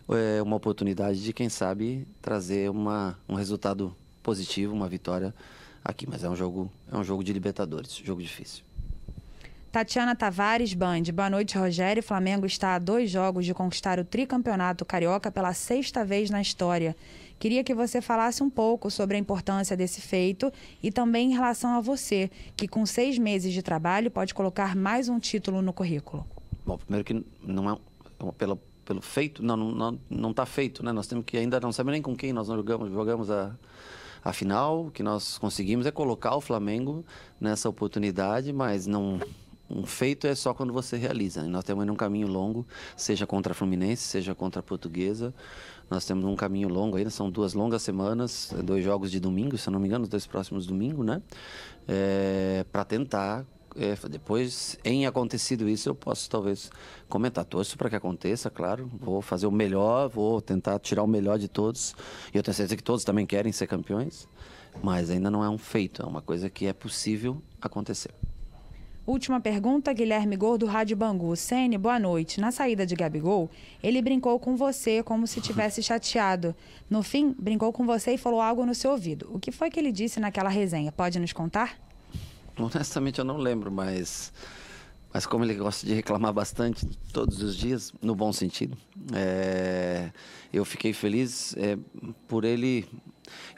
é, uma oportunidade de, quem sabe, trazer uma, um resultado positivo, uma vitória aqui. Mas é um jogo, é um jogo de Libertadores, jogo difícil. Tatiana Tavares, Band. Boa noite, Rogério. O Flamengo está a dois jogos de conquistar o tricampeonato carioca pela sexta vez na história. Queria que você falasse um pouco sobre a importância desse feito e também em relação a você, que com seis meses de trabalho pode colocar mais um título no currículo. Bom, primeiro que não é pelo, pelo feito, não não não está feito, né? Nós temos que ainda não sabemos nem com quem nós jogamos, jogamos a a final, o que nós conseguimos é colocar o Flamengo nessa oportunidade, mas não um feito é só quando você realiza. E nós temos ainda um caminho longo, seja contra a Fluminense, seja contra a Portuguesa. Nós temos um caminho longo ainda, são duas longas semanas, dois jogos de domingo, se eu não me engano, os dois próximos domingos, né? É, para tentar é, depois, em acontecido isso, eu posso talvez comentar. Torço para que aconteça, claro. Vou fazer o melhor, vou tentar tirar o melhor de todos. E eu tenho certeza que todos também querem ser campeões, mas ainda não é um feito, é uma coisa que é possível acontecer. Última pergunta, Guilherme Gordo, Rádio Bangu. Sene, boa noite. Na saída de Gabigol, ele brincou com você como se tivesse chateado. No fim, brincou com você e falou algo no seu ouvido. O que foi que ele disse naquela resenha? Pode nos contar? Honestamente, eu não lembro, mas, mas como ele gosta de reclamar bastante todos os dias, no bom sentido, é, eu fiquei feliz é, por ele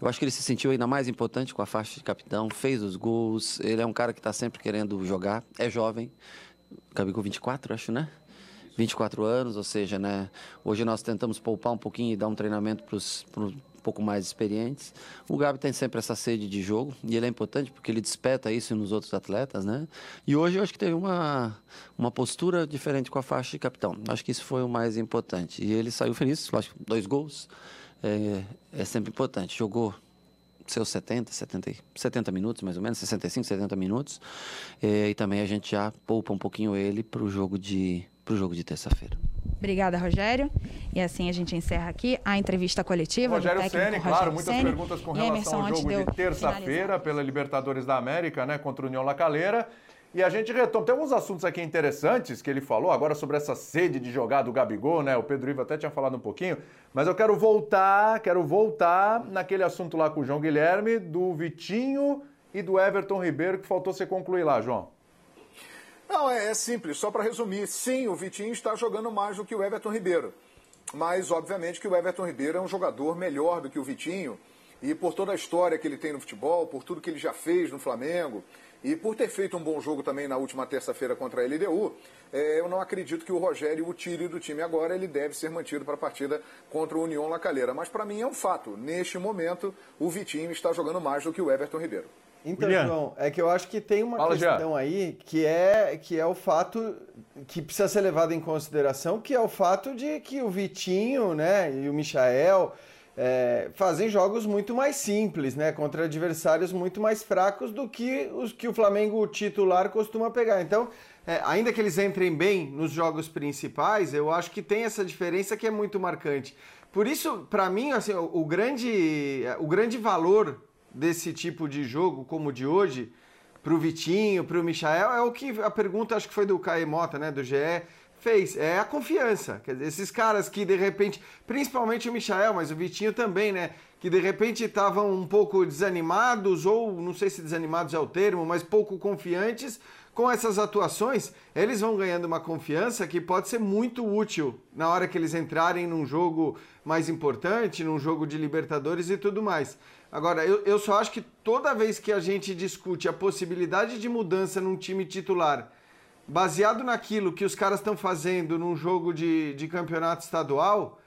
eu acho que ele se sentiu ainda mais importante com a faixa de capitão, fez os gols. Ele é um cara que está sempre querendo jogar, é jovem. Gabigol 24, acho, né? 24 anos, ou seja, né? Hoje nós tentamos poupar um pouquinho e dar um treinamento para os um pouco mais experientes. O Gabi tem sempre essa sede de jogo e ele é importante porque ele desperta isso nos outros atletas, né? E hoje eu acho que teve uma, uma postura diferente com a faixa de capitão. Acho que isso foi o mais importante. E ele saiu feliz, lógico, dois gols é, é sempre importante. Jogou seus 70, 70, 70 minutos, mais ou menos, 65, 70 minutos. É, e também a gente já poupa um pouquinho ele para o jogo de, pro jogo de terça-feira. Obrigada, Rogério. E assim a gente encerra aqui a entrevista coletiva. Rogério Ceni, claro, muitas Ceni. perguntas com relação ao jogo de terça-feira pela Libertadores da América, né, contra o União Lacaleira. E a gente retoma. Tem alguns assuntos aqui interessantes que ele falou agora sobre essa sede de jogar do Gabigol, né? O Pedro Ivo até tinha falado um pouquinho, mas eu quero voltar, quero voltar naquele assunto lá com o João Guilherme, do Vitinho e do Everton Ribeiro, que faltou você concluir lá, João. Não, é, é simples, só para resumir. Sim, o Vitinho está jogando mais do que o Everton Ribeiro. Mas, obviamente, que o Everton Ribeiro é um jogador melhor do que o Vitinho. E por toda a história que ele tem no futebol, por tudo que ele já fez no Flamengo, e por ter feito um bom jogo também na última terça-feira contra a LDU, é, eu não acredito que o Rogério o tire do time agora. Ele deve ser mantido para a partida contra o União Lacaleira. Mas para mim é um fato. Neste momento, o Vitinho está jogando mais do que o Everton Ribeiro. Então, William. João, é que eu acho que tem uma Fala questão já. aí que é, que é o fato que precisa ser levado em consideração, que é o fato de que o Vitinho né, e o Michael é, fazem jogos muito mais simples, né? Contra adversários muito mais fracos do que os que o Flamengo titular costuma pegar. Então, é, ainda que eles entrem bem nos jogos principais, eu acho que tem essa diferença que é muito marcante. Por isso, para mim, assim, o, o, grande, o grande valor desse tipo de jogo, como o de hoje, para o Vitinho, para o Michael, é o que a pergunta, acho que foi do Caio Mota, né, do GE, fez. É a confiança. Quer dizer, esses caras que de repente, principalmente o Michael, mas o Vitinho também, né? Que de repente estavam um pouco desanimados, ou não sei se desanimados é o termo, mas pouco confiantes. Com essas atuações, eles vão ganhando uma confiança que pode ser muito útil na hora que eles entrarem num jogo mais importante, num jogo de Libertadores e tudo mais. Agora, eu, eu só acho que toda vez que a gente discute a possibilidade de mudança num time titular baseado naquilo que os caras estão fazendo num jogo de, de campeonato estadual,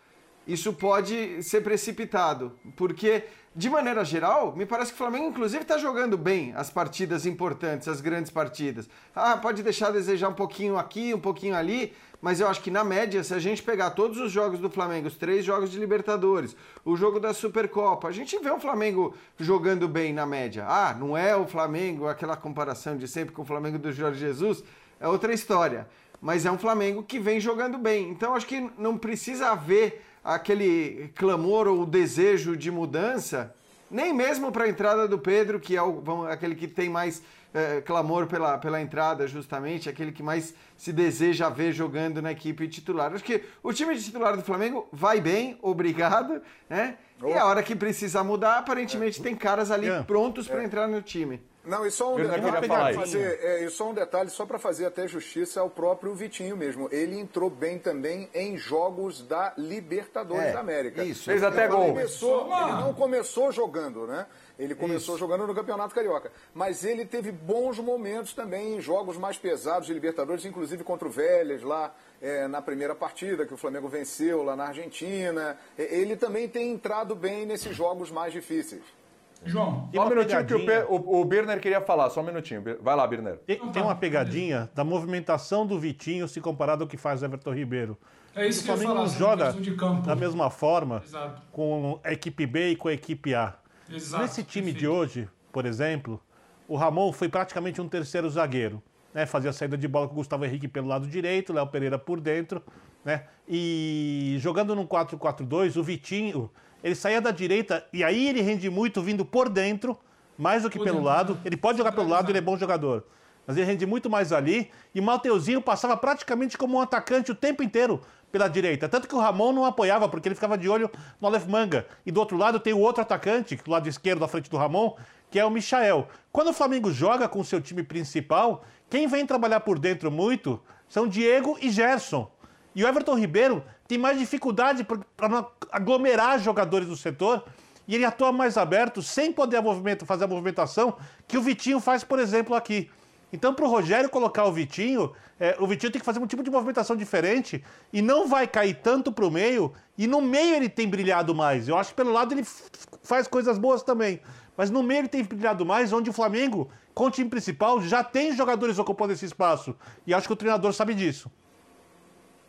isso pode ser precipitado. Porque, de maneira geral, me parece que o Flamengo, inclusive, está jogando bem as partidas importantes, as grandes partidas. Ah, pode deixar a desejar um pouquinho aqui, um pouquinho ali, mas eu acho que na média, se a gente pegar todos os jogos do Flamengo, os três jogos de Libertadores, o jogo da Supercopa, a gente vê o Flamengo jogando bem na média. Ah, não é o Flamengo, aquela comparação de sempre com o Flamengo do Jorge Jesus, é outra história. Mas é um Flamengo que vem jogando bem. Então acho que não precisa haver aquele clamor ou desejo de mudança, nem mesmo para a entrada do Pedro, que é o, aquele que tem mais é, clamor pela, pela entrada, justamente, aquele que mais se deseja ver jogando na equipe titular. Acho que o time titular do Flamengo vai bem, obrigado, né? E a hora que precisa mudar, aparentemente tem caras ali prontos para entrar no time. Não, e só um detalhe para fazer, é, e só um detalhe só para fazer até justiça ao próprio Vitinho mesmo. Ele entrou bem também em jogos da Libertadores é, da América. Isso. Fez até gol. Começou, ele não começou jogando, né? Ele começou Isso. jogando no Campeonato Carioca. Mas ele teve bons momentos também em jogos mais pesados de Libertadores, inclusive contra o Vélez lá é, na primeira partida, que o Flamengo venceu lá na Argentina. Ele também tem entrado bem nesses jogos mais difíceis. João, só um minutinho pegadinha. que o, o, o Birner queria falar, só um minutinho. Vai lá, Birner. Tem, tem uma pegadinha da movimentação do Vitinho se comparado ao que faz o Everton Ribeiro. É isso o que eu Flamengo não joga da mesma forma Exato. com a equipe B e com a equipe A. Exato, Nesse time perfeito. de hoje, por exemplo, o Ramon foi praticamente um terceiro zagueiro. Né? Fazia saída de bola com o Gustavo Henrique pelo lado direito, Léo Pereira por dentro. Né? E jogando no 4-4-2, o Vitinho ele saía da direita e aí ele rende muito vindo por dentro, mais do que pelo lado. Ele pode jogar pelo lado, ele é bom jogador. Mas ele rende muito mais ali. E o Mateuzinho passava praticamente como um atacante o tempo inteiro pela direita. Tanto que o Ramon não apoiava, porque ele ficava de olho no Aleph Manga. E do outro lado tem o outro atacante, do lado esquerdo, da frente do Ramon, que é o Michael. Quando o Flamengo joga com o seu time principal, quem vem trabalhar por dentro muito são Diego e Gerson. E o Everton Ribeiro tem mais dificuldade para aglomerar jogadores do setor e ele atua mais aberto, sem poder fazer a movimentação que o Vitinho faz, por exemplo, aqui. Então, para o Rogério colocar o Vitinho, é, o Vitinho tem que fazer um tipo de movimentação diferente e não vai cair tanto para o meio. E no meio ele tem brilhado mais. Eu acho que pelo lado ele faz coisas boas também. Mas no meio ele tem brilhado mais, onde o Flamengo, com o time principal, já tem jogadores ocupando esse espaço. E acho que o treinador sabe disso.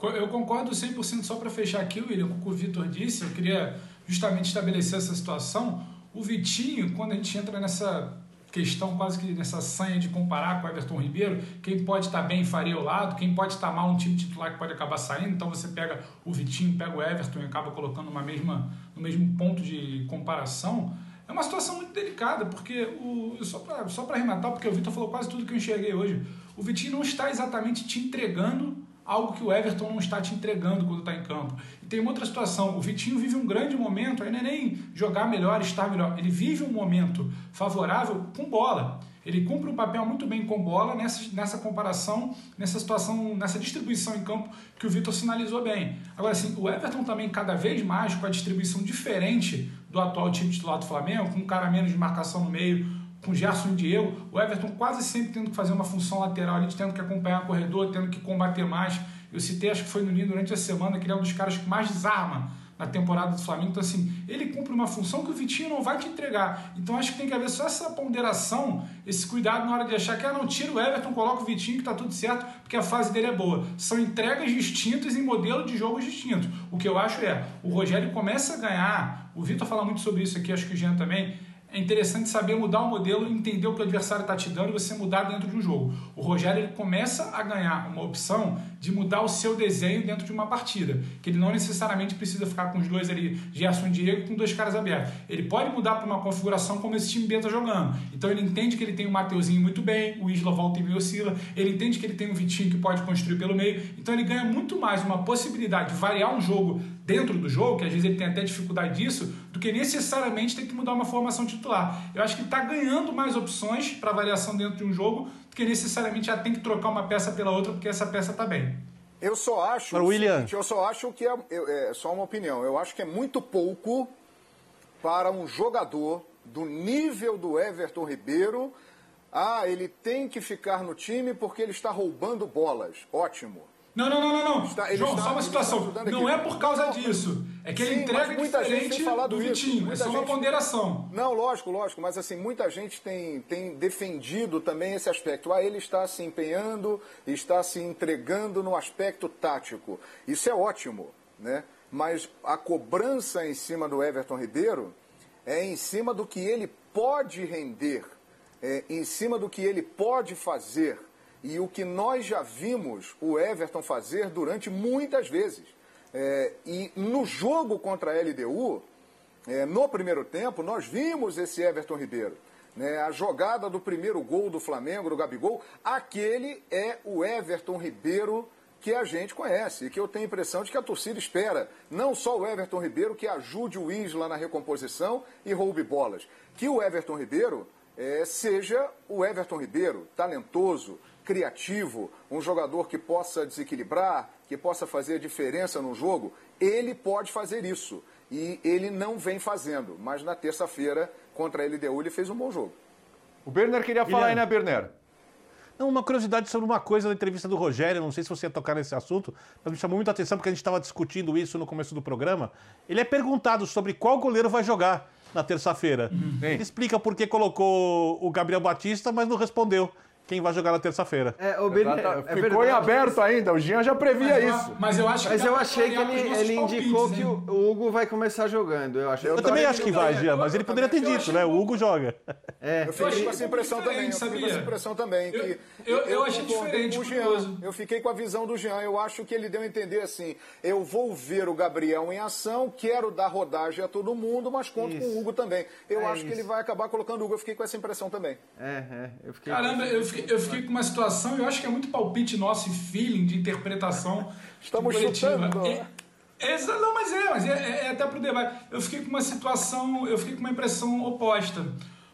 Eu concordo 100% só para fechar aqui, William, com o que o Vitor disse. Eu queria justamente estabelecer essa situação. O Vitinho, quando a gente entra nessa questão, quase que nessa sanha de comparar com o Everton Ribeiro, quem pode estar bem faria o lado, quem pode estar mal um time titular que pode acabar saindo. Então você pega o Vitinho, pega o Everton e acaba colocando uma mesma, no mesmo ponto de comparação. É uma situação muito delicada, porque o, só para só arrematar, porque o Vitor falou quase tudo que eu enxerguei hoje. O Vitinho não está exatamente te entregando algo que o Everton não está te entregando quando está em campo. E tem uma outra situação, o Vitinho vive um grande momento, não é nem jogar melhor, estar melhor, ele vive um momento favorável com bola. Ele cumpre um papel muito bem com bola nessa, nessa comparação, nessa situação, nessa distribuição em campo que o Vitor sinalizou bem. Agora, assim, o Everton também cada vez mais com a distribuição diferente do atual time titular do Flamengo, com um cara menos de marcação no meio, com Gerson e Diego, o Everton quase sempre tendo que fazer uma função lateral ali, tendo que acompanhar o corredor, tendo que combater mais. Eu citei, acho que foi no Ninho durante a semana, que ele é um dos caras que mais desarma na temporada do Flamengo. Então, assim, ele cumpre uma função que o Vitinho não vai te entregar. Então, acho que tem que haver só essa ponderação, esse cuidado na hora de achar que, ah, não, tira o Everton, coloca o Vitinho que tá tudo certo, porque a fase dele é boa. São entregas distintas em modelo de jogos distintos. O que eu acho é, o Rogério começa a ganhar, o Vitor fala muito sobre isso aqui, acho que o Jean também, é interessante saber mudar o modelo, entender o que o adversário está te dando e você mudar dentro de um jogo. O Rogério ele começa a ganhar uma opção de mudar o seu desenho dentro de uma partida, que ele não necessariamente precisa ficar com os dois ali, Gerson e Diego, com dois caras abertos. Ele pode mudar para uma configuração como esse time B está jogando. Então ele entende que ele tem o Mateuzinho muito bem, o Isla volta e meio oscila, ele entende que ele tem um Vitinho que pode construir pelo meio, então ele ganha muito mais uma possibilidade de variar um jogo dentro do jogo, que às vezes ele tem até dificuldade disso, do que necessariamente ter que mudar uma formação titular. Eu acho que está ganhando mais opções para variação dentro de um jogo que necessariamente já tem que trocar uma peça pela outra porque essa peça está bem. Eu só acho. Para William. Seguinte, eu só acho que é, é, é só uma opinião. Eu acho que é muito pouco para um jogador do nível do Everton Ribeiro. Ah, ele tem que ficar no time porque ele está roubando bolas. Ótimo. Não, não, não, não, não. Está, João, está, só uma situação. Não é por causa disso. É que Sim, ele entrega muita diferente gente falado do Vitinho. Muita é só uma ponderação. Não, lógico, lógico. Mas assim, muita gente tem, tem defendido também esse aspecto. Ah, ele está se empenhando, está se entregando no aspecto tático. Isso é ótimo, né? Mas a cobrança em cima do Everton Ribeiro é em cima do que ele pode render, é em cima do que ele pode fazer e o que nós já vimos o Everton fazer durante muitas vezes. É, e no jogo contra a LDU, é, no primeiro tempo, nós vimos esse Everton Ribeiro. Né, a jogada do primeiro gol do Flamengo, do Gabigol, aquele é o Everton Ribeiro que a gente conhece e que eu tenho a impressão de que a torcida espera. Não só o Everton Ribeiro que ajude o Isla na recomposição e roube bolas. Que o Everton Ribeiro é, seja o Everton Ribeiro, talentoso, criativo, um jogador que possa desequilibrar, que possa fazer a diferença no jogo, ele pode fazer isso. E ele não vem fazendo. Mas na terça-feira, contra a LDU, ele fez um bom jogo. O Berner queria falar aí, né, Berner? Não, uma curiosidade sobre uma coisa da entrevista do Rogério, não sei se você ia tocar nesse assunto, mas me chamou muita atenção porque a gente estava discutindo isso no começo do programa. Ele é perguntado sobre qual goleiro vai jogar na terça-feira. Uhum. Ele explica por que colocou o Gabriel Batista, mas não respondeu quem vai jogar na terça-feira. É, o ben... é Ficou em aberto ainda, o Jean já previa mas, isso. Mas eu acho que Mas eu achei que ele, ele indicou que o Hugo vai começar jogando. Eu, acho. eu, eu também acho que vai, Jean, mas ele poderia ter dito, né? O Hugo joga. É. Eu fiquei com essa impressão também. Eu fiquei com essa impressão também. Eu, eu, eu achei diferente. O Jean. Eu fiquei com a visão do Jean. Eu acho que ele deu a entender assim: eu vou ver o Gabriel em ação, quero dar rodagem a todo mundo, mas conto isso. com o Hugo também. Eu é acho isso. que ele vai acabar colocando o Hugo. Eu fiquei com essa impressão também. É, é. Eu fiquei Caramba, eu fiquei, eu fiquei com uma situação eu acho que é muito palpite nosso e feeling de interpretação. Estamos chutando. É, é, não, mas é, mas é, é, é até pro debate. Eu fiquei com uma situação, eu fiquei com uma impressão oposta.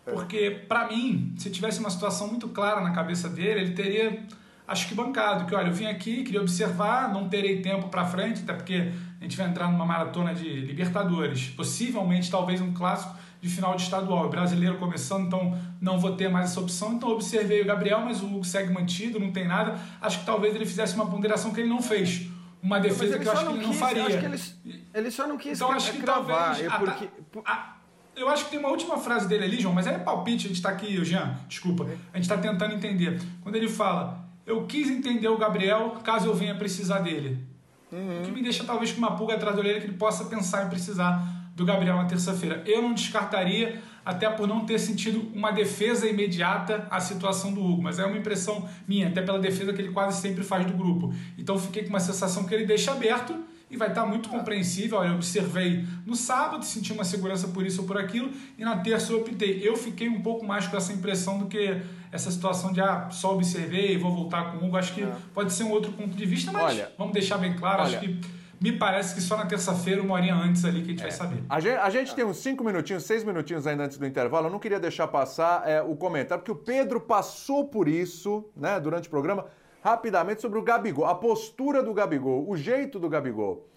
Porque, para mim, se tivesse uma situação muito clara na cabeça dele, ele teria, acho que bancado. Que, olha, eu vim aqui, queria observar, não terei tempo para frente, até porque a gente vai entrar numa maratona de Libertadores. Possivelmente, talvez um clássico de final de estadual. O brasileiro começando, então não vou ter mais essa opção. Então observei o Gabriel, mas o Hugo segue mantido, não tem nada. Acho que talvez ele fizesse uma ponderação que ele não fez. Uma defesa que eu acho que ele quis, não faria. Ele, ele, só não quis então, acho que cravar. Talvez, é porque... a, a, eu acho que tem uma última frase dele ali, João, mas é palpite, a gente está aqui, Jean, desculpa, a gente está tentando entender. Quando ele fala, eu quis entender o Gabriel caso eu venha precisar dele. Uhum. O que me deixa talvez com uma pulga atrás da orelha que ele possa pensar em precisar do Gabriel na terça-feira. Eu não descartaria, até por não ter sentido uma defesa imediata à situação do Hugo, mas é uma impressão minha, até pela defesa que ele quase sempre faz do grupo. Então fiquei com uma sensação que ele deixa aberto e vai estar muito compreensível. Eu observei no sábado, senti uma segurança por isso ou por aquilo, e na terça eu optei. Eu fiquei um pouco mais com essa impressão do que essa situação de ah, só observei e vou voltar com o Hugo. Acho que é. pode ser um outro ponto de vista, mas olha, vamos deixar bem claro, olha, acho que me parece que só na terça-feira, uma horinha antes ali, que a gente é. vai saber. A gente, a gente, tem uns cinco minutinhos, seis minutinhos ainda antes do intervalo. Eu não queria deixar passar é, o comentário, porque o Pedro passou por isso, né, durante o programa, rapidamente sobre o Gabigol, a postura do Gabigol, o jeito do Gabigol.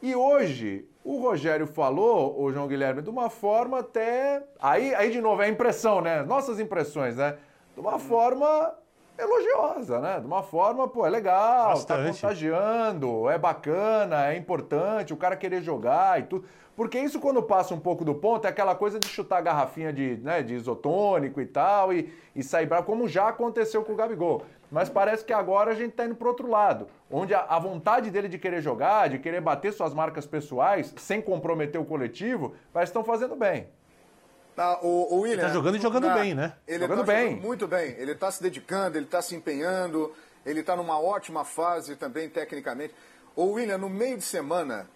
E hoje, o Rogério falou, o João Guilherme, de uma forma até. Aí, aí de novo, é a impressão, né? Nossas impressões, né? De uma forma elogiosa, né? De uma forma, pô, é legal, tá Bastante. tá contagiando, é bacana, é importante, o cara querer jogar e tudo. Porque isso, quando passa um pouco do ponto, é aquela coisa de chutar a garrafinha de, né, de isotônico e tal, e, e sair bravo, como já aconteceu com o Gabigol. Mas parece que agora a gente tá indo pro outro lado, onde a, a vontade dele de querer jogar, de querer bater suas marcas pessoais, sem comprometer o coletivo, parece que estão fazendo bem. Ah, o, o William, Ele tá jogando e jogando na- bem, né? Ele Jogando tá bem. jogando muito bem. Ele está se dedicando, ele está se empenhando, ele está numa ótima fase também tecnicamente. O William, no meio de semana,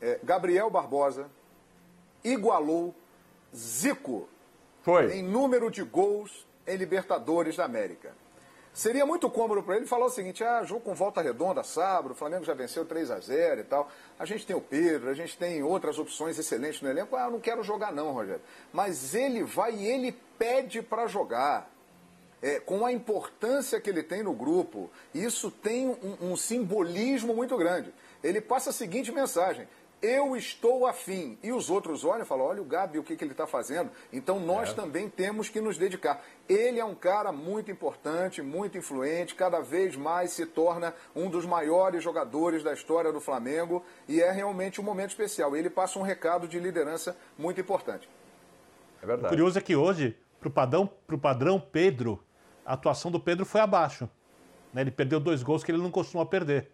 é, Gabriel Barbosa igualou Zico Foi. em número de gols em Libertadores da América. Seria muito cômodo para ele falar o seguinte: ah, jogo com volta redonda, sábado, o Flamengo já venceu 3 a 0 e tal. A gente tem o Pedro, a gente tem outras opções excelentes no elenco. Ah, eu não quero jogar, não, Rogério. Mas ele vai e ele pede para jogar. É, com a importância que ele tem no grupo, isso tem um, um simbolismo muito grande. Ele passa a seguinte mensagem: eu estou afim. E os outros olham e falam: olha o Gabi, o que, que ele está fazendo. Então nós também temos que nos dedicar. Ele é um cara muito importante, muito influente, cada vez mais se torna um dos maiores jogadores da história do Flamengo e é realmente um momento especial. Ele passa um recado de liderança muito importante. É O verdade. curioso é que hoje, pro padrão, pro padrão Pedro, a atuação do Pedro foi abaixo. né? Ele perdeu dois gols que ele não costuma perder.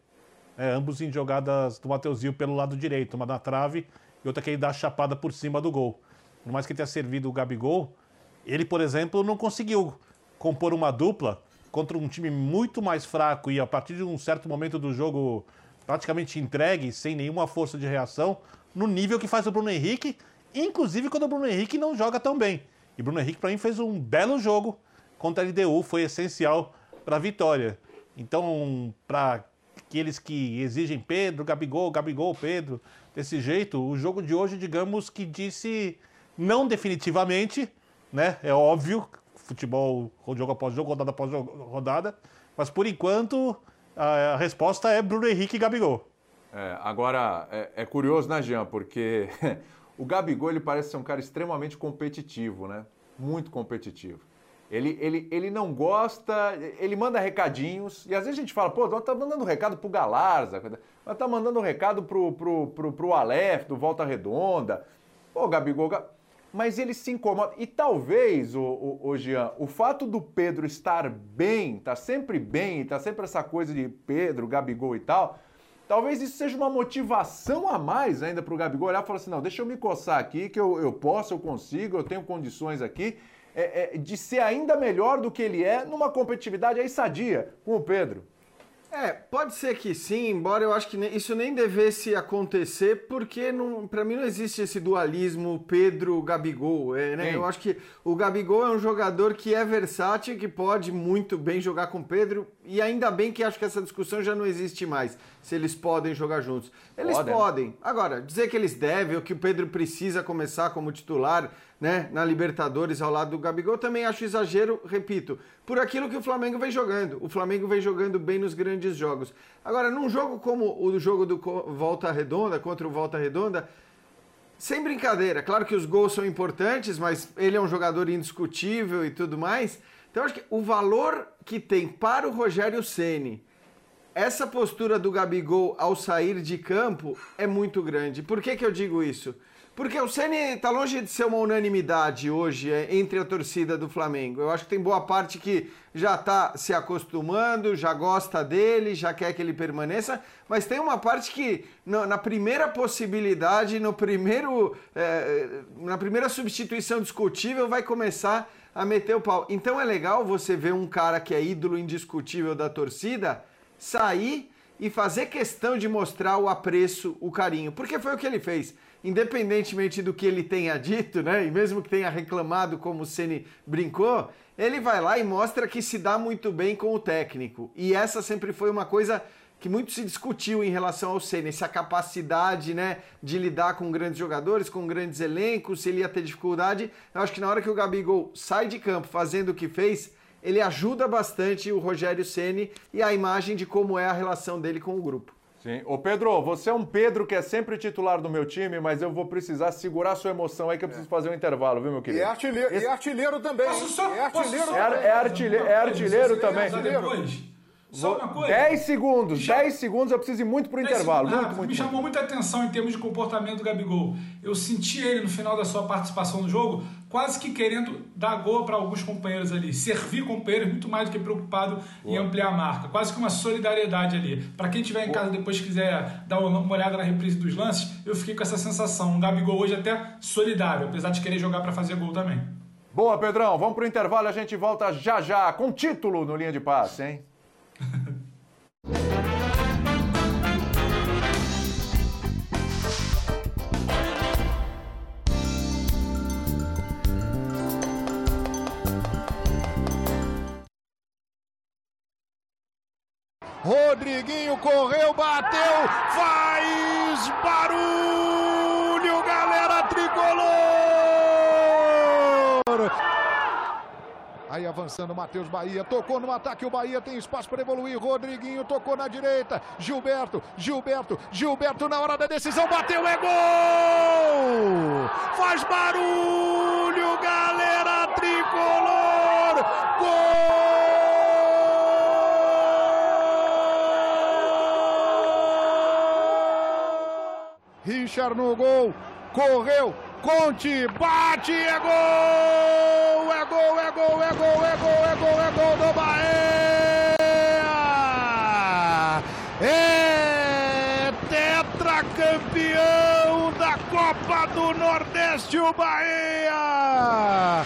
É, ambos em jogadas do Mateuzinho pelo lado direito, uma na trave e outra que ele dá a chapada por cima do gol. Por mais que tenha servido o Gabigol, ele, por exemplo, não conseguiu compor uma dupla contra um time muito mais fraco e a partir de um certo momento do jogo praticamente entregue, sem nenhuma força de reação, no nível que faz o Bruno Henrique, inclusive quando o Bruno Henrique não joga tão bem. E Bruno Henrique, para mim, fez um belo jogo contra a LDU, foi essencial para a vitória. Então, para aqueles que exigem Pedro, Gabigol, Gabigol, Pedro, desse jeito, o jogo de hoje, digamos que disse não definitivamente, né? É óbvio, futebol jogo após jogo, rodada após rodada, mas por enquanto a, a resposta é Bruno Henrique e Gabigol. É, agora, é, é curioso, né, Jean? Porque o Gabigol ele parece ser um cara extremamente competitivo, né? Muito competitivo. Ele, ele, ele não gosta, ele manda recadinhos, e às vezes a gente fala, pô, nós tá mandando recado pro Galarza, nós tá mandando recado pro, pro, pro, pro Aleph, do Volta Redonda. Pô, Gabigol, Ga- mas ele se incomoda. E talvez, o, o, o Jean, o fato do Pedro estar bem, tá sempre bem, tá sempre essa coisa de Pedro, Gabigol e tal, talvez isso seja uma motivação a mais ainda para o Gabigol olhar e falar assim, não, deixa eu me coçar aqui, que eu, eu posso, eu consigo, eu tenho condições aqui é, é, de ser ainda melhor do que ele é numa competitividade aí sadia com o Pedro. É, pode ser que sim, embora eu acho que isso nem devesse acontecer, porque para mim não existe esse dualismo Pedro-Gabigol. É, né? Eu acho que o Gabigol é um jogador que é versátil, que pode muito bem jogar com o Pedro, e ainda bem que acho que essa discussão já não existe mais, se eles podem jogar juntos. Eles Podem. podem. Agora, dizer que eles devem, ou que o Pedro precisa começar como titular, né, na Libertadores ao lado do Gabigol, também acho exagero, repito, por aquilo que o Flamengo vem jogando. O Flamengo vem jogando bem nos grandes jogos. Agora, num jogo como o jogo do Volta Redonda, contra o Volta Redonda, sem brincadeira, claro que os gols são importantes, mas ele é um jogador indiscutível e tudo mais. Então, acho que o valor que tem para o Rogério Ceni essa postura do Gabigol ao sair de campo é muito grande. Por que, que eu digo isso? Porque o Ceni está longe de ser uma unanimidade hoje é, entre a torcida do Flamengo. Eu acho que tem boa parte que já está se acostumando, já gosta dele, já quer que ele permaneça, mas tem uma parte que no- na primeira possibilidade, no primeiro, é, na primeira substituição discutível, vai começar a meter o pau. Então é legal você ver um cara que é ídolo indiscutível da torcida sair e fazer questão de mostrar o apreço, o carinho, porque foi o que ele fez. Independentemente do que ele tenha dito, né? E mesmo que tenha reclamado como o Ceni brincou, ele vai lá e mostra que se dá muito bem com o técnico. E essa sempre foi uma coisa que muito se discutiu em relação ao Ceni, essa capacidade, né, de lidar com grandes jogadores, com grandes elencos, se ele ia ter dificuldade. Eu acho que na hora que o Gabigol sai de campo fazendo o que fez, ele ajuda bastante o Rogério Ceni e a imagem de como é a relação dele com o grupo. Sim. Ô Pedro, você é um Pedro que é sempre titular do meu time, mas eu vou precisar segurar sua emoção aí que eu preciso fazer um intervalo, viu, meu E querido? é artilheiro, e é artilheiro também. Posso só- é posso artilheiro só- É ar- é artilheiro- é artilheiro também. Depois, Só uma coisa. 10 segundos, Já- 10 segundos, eu preciso ir muito pro 10 intervalo. Muito, rápido. muito, Me muito. chamou muita atenção em termos de comportamento do Gabigol. Eu senti ele no final da sua participação no jogo, quase que querendo dar gol para alguns companheiros ali, servir companheiros muito mais do que preocupado em ampliar a marca. Quase que uma solidariedade ali. Para quem estiver em casa depois quiser dar uma uma olhada na reprise dos lances, eu fiquei com essa sensação. Um Gabigol hoje até solidário, apesar de querer jogar para fazer gol também. Boa, Pedrão. Vamos pro intervalo, a gente volta já já com título no linha de passe, hein? Correu, bateu, faz barulho, galera tricolor! Aí avançando, Matheus Bahia, tocou no ataque, o Bahia tem espaço para evoluir, Rodriguinho tocou na direita, Gilberto, Gilberto, Gilberto na hora da decisão, bateu, é gol! Faz barulho, galera tricolor! Gol! Richard no gol, correu, Conte, bate, é gol! É gol, é gol, é gol, é gol, é gol, é gol do Bahia! É tetracampeão da Copa do Nordeste, o Bahia!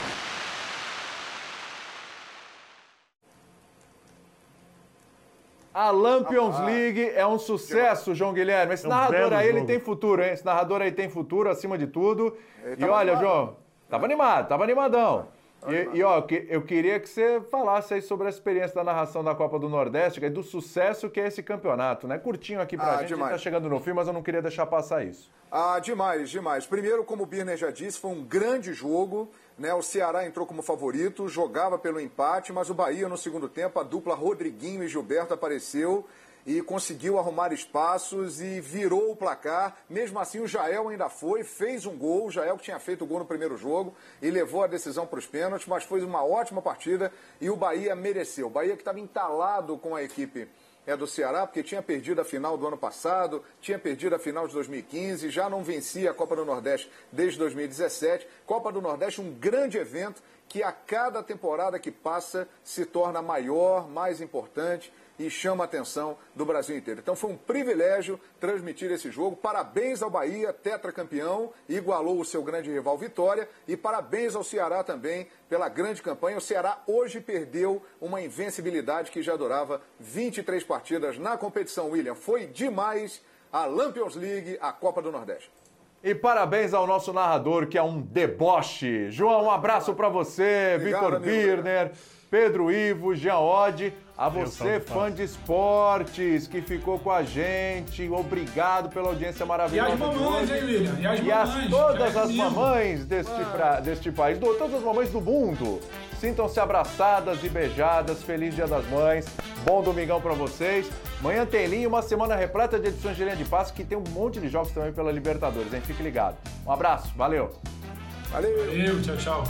A Lampions League é um sucesso, João Guilherme. Esse É um narrador aí, ele tem futuro, hein? Esse narrador aí tem futuro, acima de tudo. E tava olha, animado. João, tava animado, tava animadão. E, e, ó, que- eu queria que você falasse aí sobre a experiência da narração da Copa do Nordeste e do sucesso que é esse campeonato, né? Curtinho aqui pra Ah, gente, a gente demais. tá chegando no fim, mas eu não queria deixar passar isso. Ah, demais, demais. Primeiro, como o Birner já disse, foi um grande jogo. Né? O Ceará entrou como favorito, jogava pelo empate, mas o Bahia no segundo tempo, a dupla Rodriguinho e Gilberto apareceu e conseguiu arrumar espaços e virou o placar. Mesmo assim, o Jael ainda foi, fez um gol. O Jael que tinha feito o gol no primeiro jogo e levou a decisão para os pênaltis, mas foi uma ótima partida e o Bahia mereceu. O Bahia que estava entalado com a equipe é do Ceará, porque tinha perdido a final do ano passado, tinha perdido a final de 2015, já não vencia a Copa do Nordeste desde 2017. Copa do Nordeste, um grande evento que a cada temporada que passa se torna maior, mais importante e chama a atenção do Brasil inteiro. Então foi um privilégio transmitir esse jogo. Parabéns ao Bahia, tetracampeão, igualou o seu grande rival Vitória. E parabéns ao Ceará também pela grande campanha. O Ceará hoje perdeu uma invencibilidade que já durava 23 partidas na competição, William. Foi demais a Lampions League, a Copa do Nordeste. E parabéns ao nosso narrador, que é um deboche. João, um abraço pra você, Vitor. Birner, Pedro Ivo, Jean Oddi, a você, salve, fã de esportes, que ficou com a gente. Obrigado pela audiência E maravilhosa. as de mamães, hein, William? E as E as, todas é as mamães deste, pra- deste país, do- todas as mamães do mundo, sintam-se abraçadas e beijadas. Feliz Dia das Mães. Bom domingão pra vocês. Manhã tem linha, uma semana repleta de edições de linha de passe, que tem um monte de jogos também pela Libertadores, hein? Fique ligado. Um abraço, valeu. Valeu! Valeu, tchau, tchau.